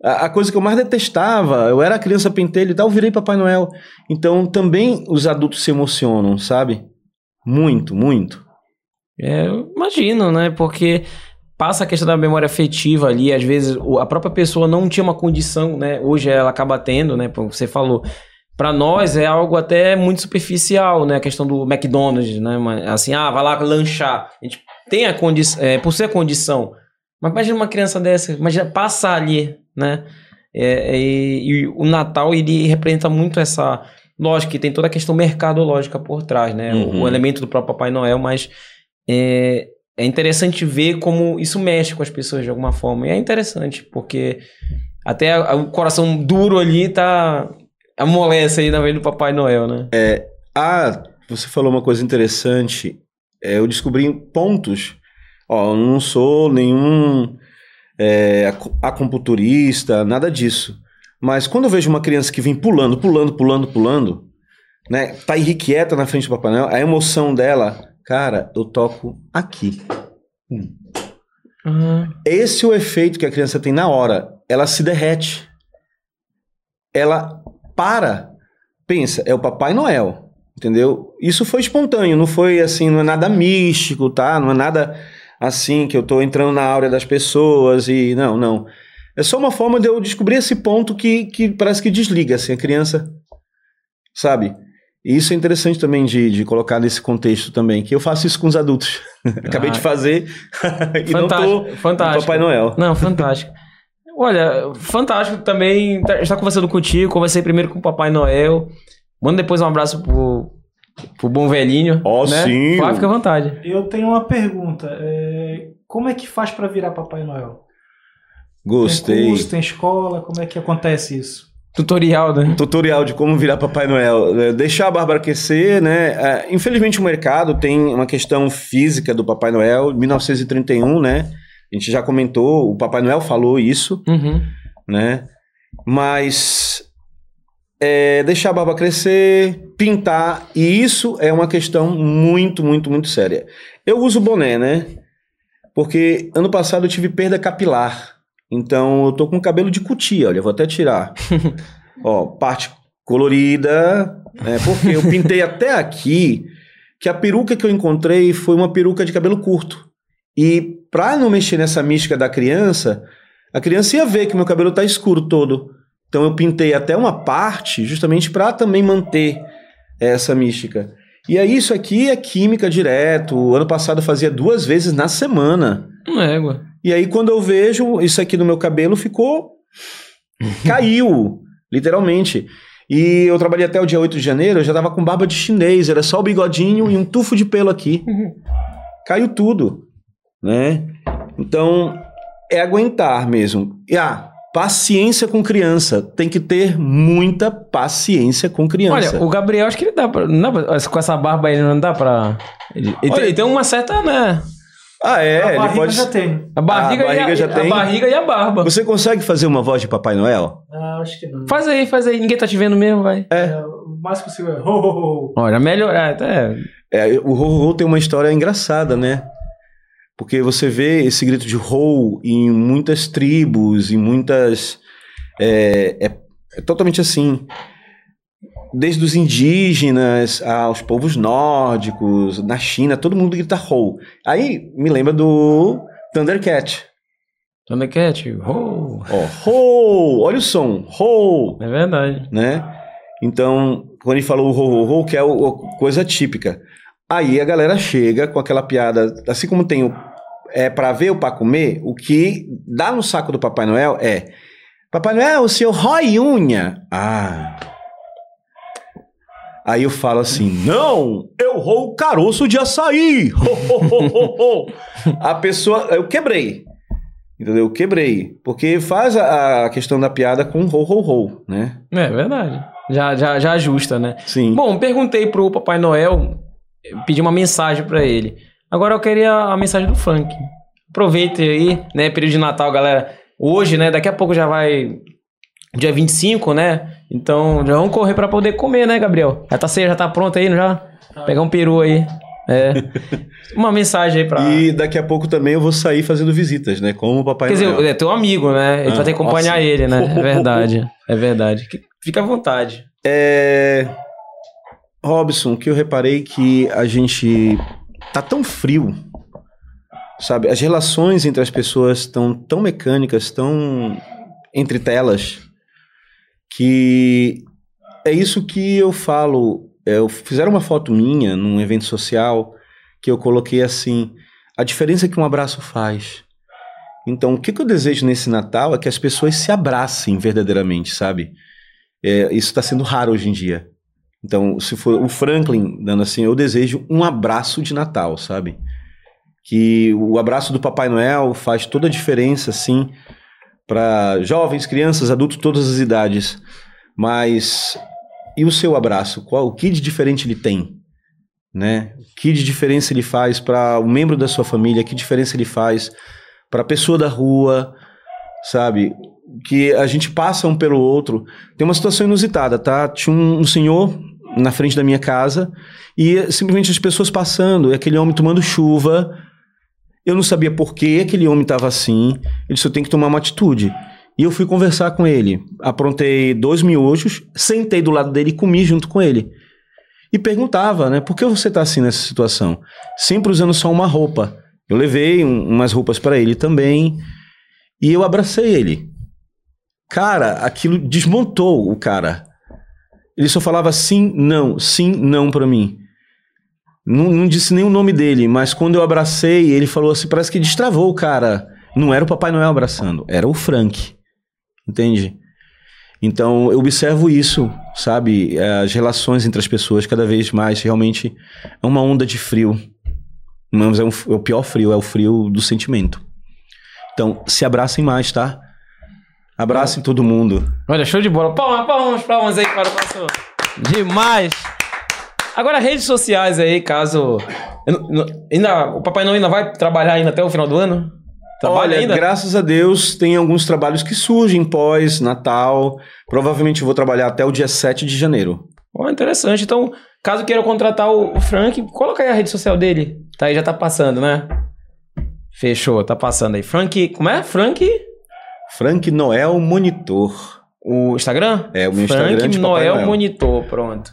Speaker 5: A, a coisa que eu mais detestava, eu era criança pentelho e tal, eu virei Papai Noel. Então também os adultos se emocionam, sabe? Muito, muito.
Speaker 3: é, imagino, né? Porque passa a questão da memória afetiva ali, às vezes a própria pessoa não tinha uma condição, né? Hoje ela acaba tendo, né? Como você falou. Pra nós é algo até muito superficial, né? A questão do McDonald's, né? Assim, ah, vai lá lanchar. A gente tem a condição, é, por ser a condição. Mas imagina uma criança dessa, imagina passar ali, né? É, e, e o Natal, ele representa muito essa... Lógico que tem toda a questão mercadológica por trás, né? O-
Speaker 5: Uhum.
Speaker 3: O elemento do próprio Papai Noel, mas é, é interessante ver como isso mexe com as pessoas de alguma forma. E é interessante, porque até a- o coração duro ali tá amolece aí na vez do Papai Noel, né?
Speaker 5: Ah, você falou uma coisa interessante. É, eu descobri pontos. Ó, eu não sou nenhum é, acu- acupunturista, nada disso. Mas quando eu vejo uma criança que vem pulando, pulando, pulando, pulando, né? Tá irrequieta na frente do Papai Noel, a emoção dela, cara, eu toco aqui. Esse é o efeito que a criança tem na hora. Ela se derrete. Ela para. Pensa, é o Papai Noel. Entendeu? Isso foi espontâneo, não foi assim, não é nada místico, tá? Não é nada assim que eu tô entrando na áurea das pessoas e. Não, não. É só uma forma de eu descobrir esse ponto que, que parece que desliga, assim, a criança. Sabe? E isso é interessante também de, de colocar nesse contexto também, que eu faço isso com os adultos. Acabei
Speaker 3: Ah.
Speaker 5: de fazer e não tô
Speaker 3: Fantástico, fantástico.
Speaker 5: Papai Noel.
Speaker 3: Não, fantástico. Olha, fantástico também tá- estar conversando contigo. Conversei primeiro com o Papai Noel. Manda depois um abraço pro, pro bom velhinho.
Speaker 5: Ó,
Speaker 3: né?
Speaker 5: sim.
Speaker 3: Vai, fica à vontade.
Speaker 4: Eu tenho uma pergunta. é, Como é que faz pra virar Papai Noel? Tem
Speaker 5: Gostei.
Speaker 4: curso, tem escola? Como é que acontece isso?
Speaker 3: Tutorial, né?
Speaker 5: Tutorial de como virar Papai Noel. É, Deixar a Bárbara aquecer, né? É, Infelizmente o mercado tem uma questão física do Papai Noel, 1931, né? A gente já comentou, o Papai Noel falou isso,
Speaker 3: Uhum.
Speaker 5: né? Mas é, deixar a barba crescer, pintar, e isso é uma questão muito, muito, muito séria. Eu uso boné, né? Porque ano passado eu tive perda capilar. Então eu tô com cabelo de cutia, olha, eu vou até tirar. Ó, parte colorida, né? Porque eu pintei até aqui que a peruca que eu encontrei foi uma peruca de cabelo curto. E pra não mexer nessa mística da criança, a criança ia ver que meu cabelo tá escuro todo. Então eu pintei até uma parte justamente para também manter essa mística. E aí isso aqui é química direto. O ano passado eu fazia duas vezes na semana.
Speaker 3: Não é égua.
Speaker 5: E aí quando eu vejo isso aqui no meu cabelo ficou caiu, literalmente. E eu trabalhei até o dia 8 de janeiro, eu já tava com barba de chinês, era só o bigodinho e um tufo de pelo aqui. Caiu tudo, né? Então, é aguentar mesmo. E ah, paciência com criança. Tem que ter muita paciência com criança.
Speaker 3: Olha, o Gabriel, acho que ele dá pra. Não com essa barba aí, não dá pra. Ele, ele
Speaker 5: Olha,
Speaker 3: tem, ele tem uma certa, né?
Speaker 5: Ah, é,
Speaker 4: a barriga
Speaker 5: pode.
Speaker 4: já tem.
Speaker 3: A barriga,
Speaker 5: a barriga
Speaker 3: e a,
Speaker 5: já
Speaker 3: a
Speaker 5: tem.
Speaker 3: barriga e a barba.
Speaker 5: Você consegue fazer uma voz de Papai Noel?
Speaker 4: Ah, acho que não.
Speaker 3: Faz aí, faz aí. Ninguém tá te vendo mesmo, vai.
Speaker 4: É, o mais possível é ho, ho, ho.
Speaker 3: Olha, melhorar. Até.
Speaker 5: É, o Ho Ho tem uma história engraçada, né? Porque você vê esse grito de Ho em muitas tribos, em muitas. É, é- é totalmente assim. Desde os indígenas aos povos nórdicos, na China, todo mundo grita Ho. Aí me lembra do Thundercat.
Speaker 3: Thundercat. Oh.
Speaker 5: Ó, Ho! Olha o som, Ho!
Speaker 3: É verdade.
Speaker 5: né? Então, quando ele falou ho, ho, ho, que é a coisa típica. Aí a galera chega com aquela piada, assim como tem o é para ver ou para comer, o que dá no saco do Papai Noel é Papai Noel, o senhor rói unha. Ah. Aí eu falo assim: "Não, eu roo caroço de açaí". Ho. A pessoa, eu quebrei. Entendeu? Eu quebrei, porque faz a, a questão da piada com ho ho ho, né?
Speaker 3: É verdade. Já, já, já ajusta, né?
Speaker 5: Sim.
Speaker 3: Bom, perguntei pro Papai Noel, pedi uma mensagem pra ele. Agora eu queria a mensagem do Frank. Aproveite aí, né? Período de Natal, galera. Hoje, né? Daqui a pouco já vai. Dia 25, né? Então já vamos correr pra poder comer, né, Gabriel? Já tá ceia, já tá pronto aí, não já? Pegar um peru aí. É. Uma mensagem aí pra.
Speaker 5: E daqui a pouco também eu vou sair fazendo visitas, né? Como o Papai
Speaker 3: Quer dizer,
Speaker 5: Noel.
Speaker 3: é teu amigo, né? Ele
Speaker 5: Ah,
Speaker 3: vai ter que acompanhar
Speaker 5: nossa.
Speaker 3: ele, né? É verdade. É verdade. Fica à vontade.
Speaker 5: É... Robson, que eu reparei que a gente tá tão frio, sabe? As relações entre as pessoas estão tão mecânicas, tão entre telas, que é isso que eu falo. É, Eu fizeram uma foto minha num evento social que eu coloquei assim: a diferença que um abraço faz. Então, o que, que eu desejo nesse Natal é que as pessoas se abracem verdadeiramente, sabe? É, isso está sendo raro hoje em dia. Então, se for o Franklin dando assim, eu desejo um abraço de Natal, sabe? Que o abraço do Papai Noel faz toda a diferença, assim, para jovens, crianças, adultos, todas as idades. Mas e o seu abraço? Qual, o que de diferente ele tem? Né? Que de diferença ele faz para o membro da sua família? Que diferença ele faz para a pessoa da rua? Sabe? Que a gente passa um pelo outro. Tem uma situação inusitada, tá? Tinha um, um senhor na frente da minha casa e simplesmente as pessoas passando, e aquele homem tomando chuva. Eu não sabia por que aquele homem estava assim. Ele disse: Eu tenho que tomar uma atitude. E eu fui conversar com ele. Aprontei dois miojos, sentei do lado dele e comi junto com ele. E perguntava, né? Por que você tá assim nessa situação? Sempre usando só uma roupa. Eu levei um- umas roupas para ele também. E eu abracei ele. Cara, aquilo desmontou o cara. Ele só falava sim, não, sim, não pra mim. Não, não disse nem o nome dele, mas quando eu abracei, ele falou assim: parece que destravou o cara. Não era o Papai Noel abraçando, era o Frank. Entende? Então eu observo isso, sabe? As relações entre as pessoas cada vez mais realmente é uma onda de frio. Mas é, um- é o pior frio, é o frio do sentimento. Então, se abracem mais, tá? Abracem todo mundo.
Speaker 3: Olha, show de bola. Palmas, palmas, palmas aí para o nosso. Demais! Agora, redes sociais aí, caso. Ainda, o Papai Noel ainda vai trabalhar ainda até o final do ano? Trabalha
Speaker 5: Olha,
Speaker 3: ainda?
Speaker 5: graças a Deus, tem alguns trabalhos que surgem pós Natal. Provavelmente vou trabalhar até o dia 7 de janeiro.
Speaker 3: Ó, interessante. Então, caso queira contratar o Frank, coloca aí a rede social dele. Tá aí, já tá passando, né? Fechou, tá passando aí. Frank. Como é? Frank.
Speaker 5: Frank Noel Monitor.
Speaker 3: O Instagram?
Speaker 5: É, o meu
Speaker 3: Frank
Speaker 5: Instagram Papai
Speaker 3: Noel,
Speaker 5: Noel.
Speaker 3: Monitor, pronto.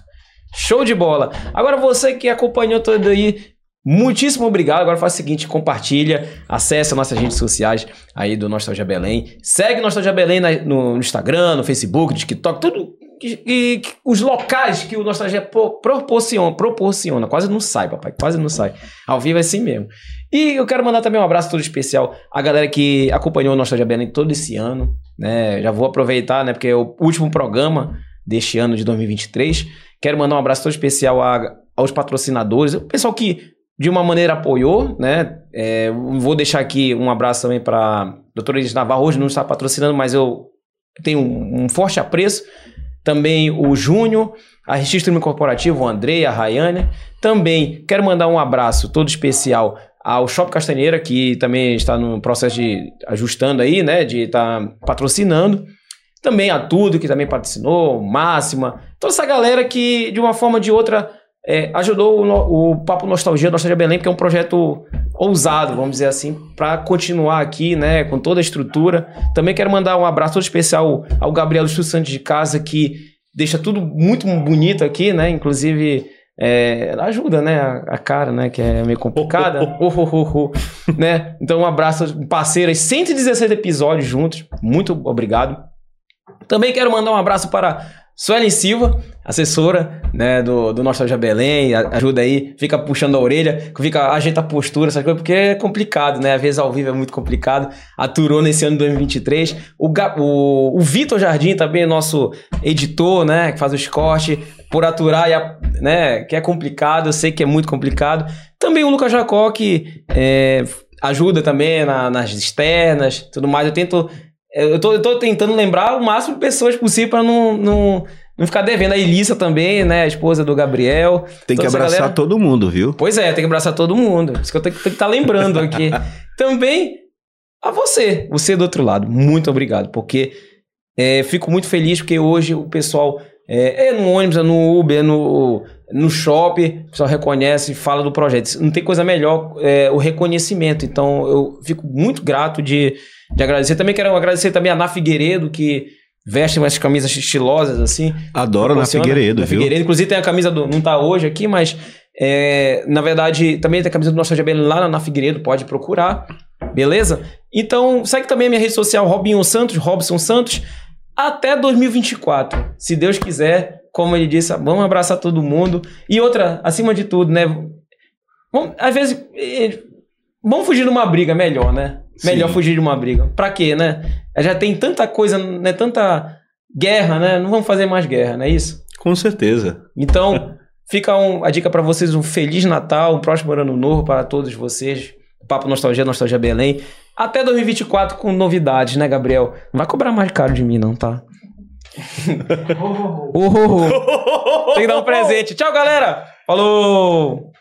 Speaker 3: Show de bola. Agora você que acompanhou tudo aí, muitíssimo obrigado. Agora faz o seguinte, compartilha, acessa nossas redes sociais aí do Nostalgia Belém. Segue Nostalgia Belém no, Instagram, no Facebook, no TikTok, tudo que os locais que o Nostalgia pro- proporciona, proporciona. Quase não sai, papai, quase não sai. Ao vivo é assim mesmo. E eu quero mandar também um abraço todo especial à galera que acompanhou o Nostalgia Belém todo esse ano, né? Já vou aproveitar, né, porque é o último programa deste ano de 2023. Quero mandar um abraço todo especial a- aos patrocinadores, o pessoal que de uma maneira apoiou, né? É, vou deixar aqui um abraço também para doutora Elis Navarro, hoje não está patrocinando, mas eu tenho um, forte apreço. Também o Júnior, a Registro Corporativo, o André, a Rayane. Também quero mandar um abraço todo especial ao Shop Castanheira, que também está no processo de ajustando aí, né? De estar patrocinando. Também a Tudo, que também patrocinou, Máxima. Toda essa galera que, de uma forma ou de outra, é, ajudou o, o Papo Nostalgia, Nostalgia Belém, que é um projeto ousado, vamos dizer assim, para continuar aqui, né, com toda a estrutura. Também quero mandar um abraço todo especial ao Gabriel dos Santos de Casa, que deixa tudo muito bonito aqui, né, inclusive... é, ajuda, né? A, a cara, né? Que é meio complicada. Oh, oh, oh, né? Então, um abraço, parceiras. 116 episódios juntos. Muito obrigado. Também quero mandar um abraço para Suelen Silva, assessora né, do, do Nostalgia Belém, ajuda aí, fica puxando a orelha, fica, ajeita a postura, essas coisas, porque é complicado, né? Às vezes ao vivo é muito complicado. Aturou nesse ano de 2023. O, o, o Vitor Jardim também é nosso editor, né? Que faz os cortes, por aturar, e né? Que é complicado, eu sei que é muito complicado. Também o Lucas Jacó, que é, ajuda também na- nas externas, tudo mais. Eu tento eu tô, eu tô tentando lembrar o máximo de pessoas possível pra não, não, não ficar devendo. A Elissa também, né? A esposa do Gabriel.
Speaker 10: Tem que
Speaker 3: essa
Speaker 10: abraçar
Speaker 3: galera.
Speaker 10: todo mundo, viu?
Speaker 3: Pois é, tem que abraçar todo mundo. Isso que eu tenho que estar lembrando aqui. Também a você, você do outro lado. Muito obrigado, porque é, fico muito feliz porque hoje o pessoal é, é no ônibus, é no Uber, é no, no shopping, o pessoal reconhece e fala do projeto. Não tem coisa melhor é, o reconhecimento. Então eu fico muito grato de, de agradecer. Também quero agradecer também a Ná Figueiredo, que veste umas camisas estilosas assim.
Speaker 10: Adoro na. Figueiredo,
Speaker 3: Na
Speaker 10: viu?
Speaker 3: Figueiredo. Inclusive tem a camisa do. Não tá hoje aqui, mas. é, na verdade, também tem a camisa do Nostalgia Belém lá na Figueiredo, pode procurar. Beleza? Então, segue também a minha rede social, Robinho Santos, Robson Santos, até 2024. Se Deus quiser, como ele disse, vamos abraçar todo mundo. E outra, acima de tudo, né? Vamos, às vezes. Vamos fugir de uma briga, melhor, né? Melhor
Speaker 10: Sim.
Speaker 3: fugir de uma briga. Pra quê, né? Já tem tanta coisa, né? Tanta guerra, né? Não vamos fazer mais guerra, não é isso?
Speaker 10: Com certeza.
Speaker 3: Então, fica um- a dica pra vocês: um Feliz Natal, um próximo ano novo para todos vocês. Papo Nostalgia, Nostalgia Belém. Até 2024 com novidades, né, Gabriel? Não vai cobrar mais caro de mim, não, tá? Oh, oh, oh. Tem que dar um presente. Tchau, galera! Falou!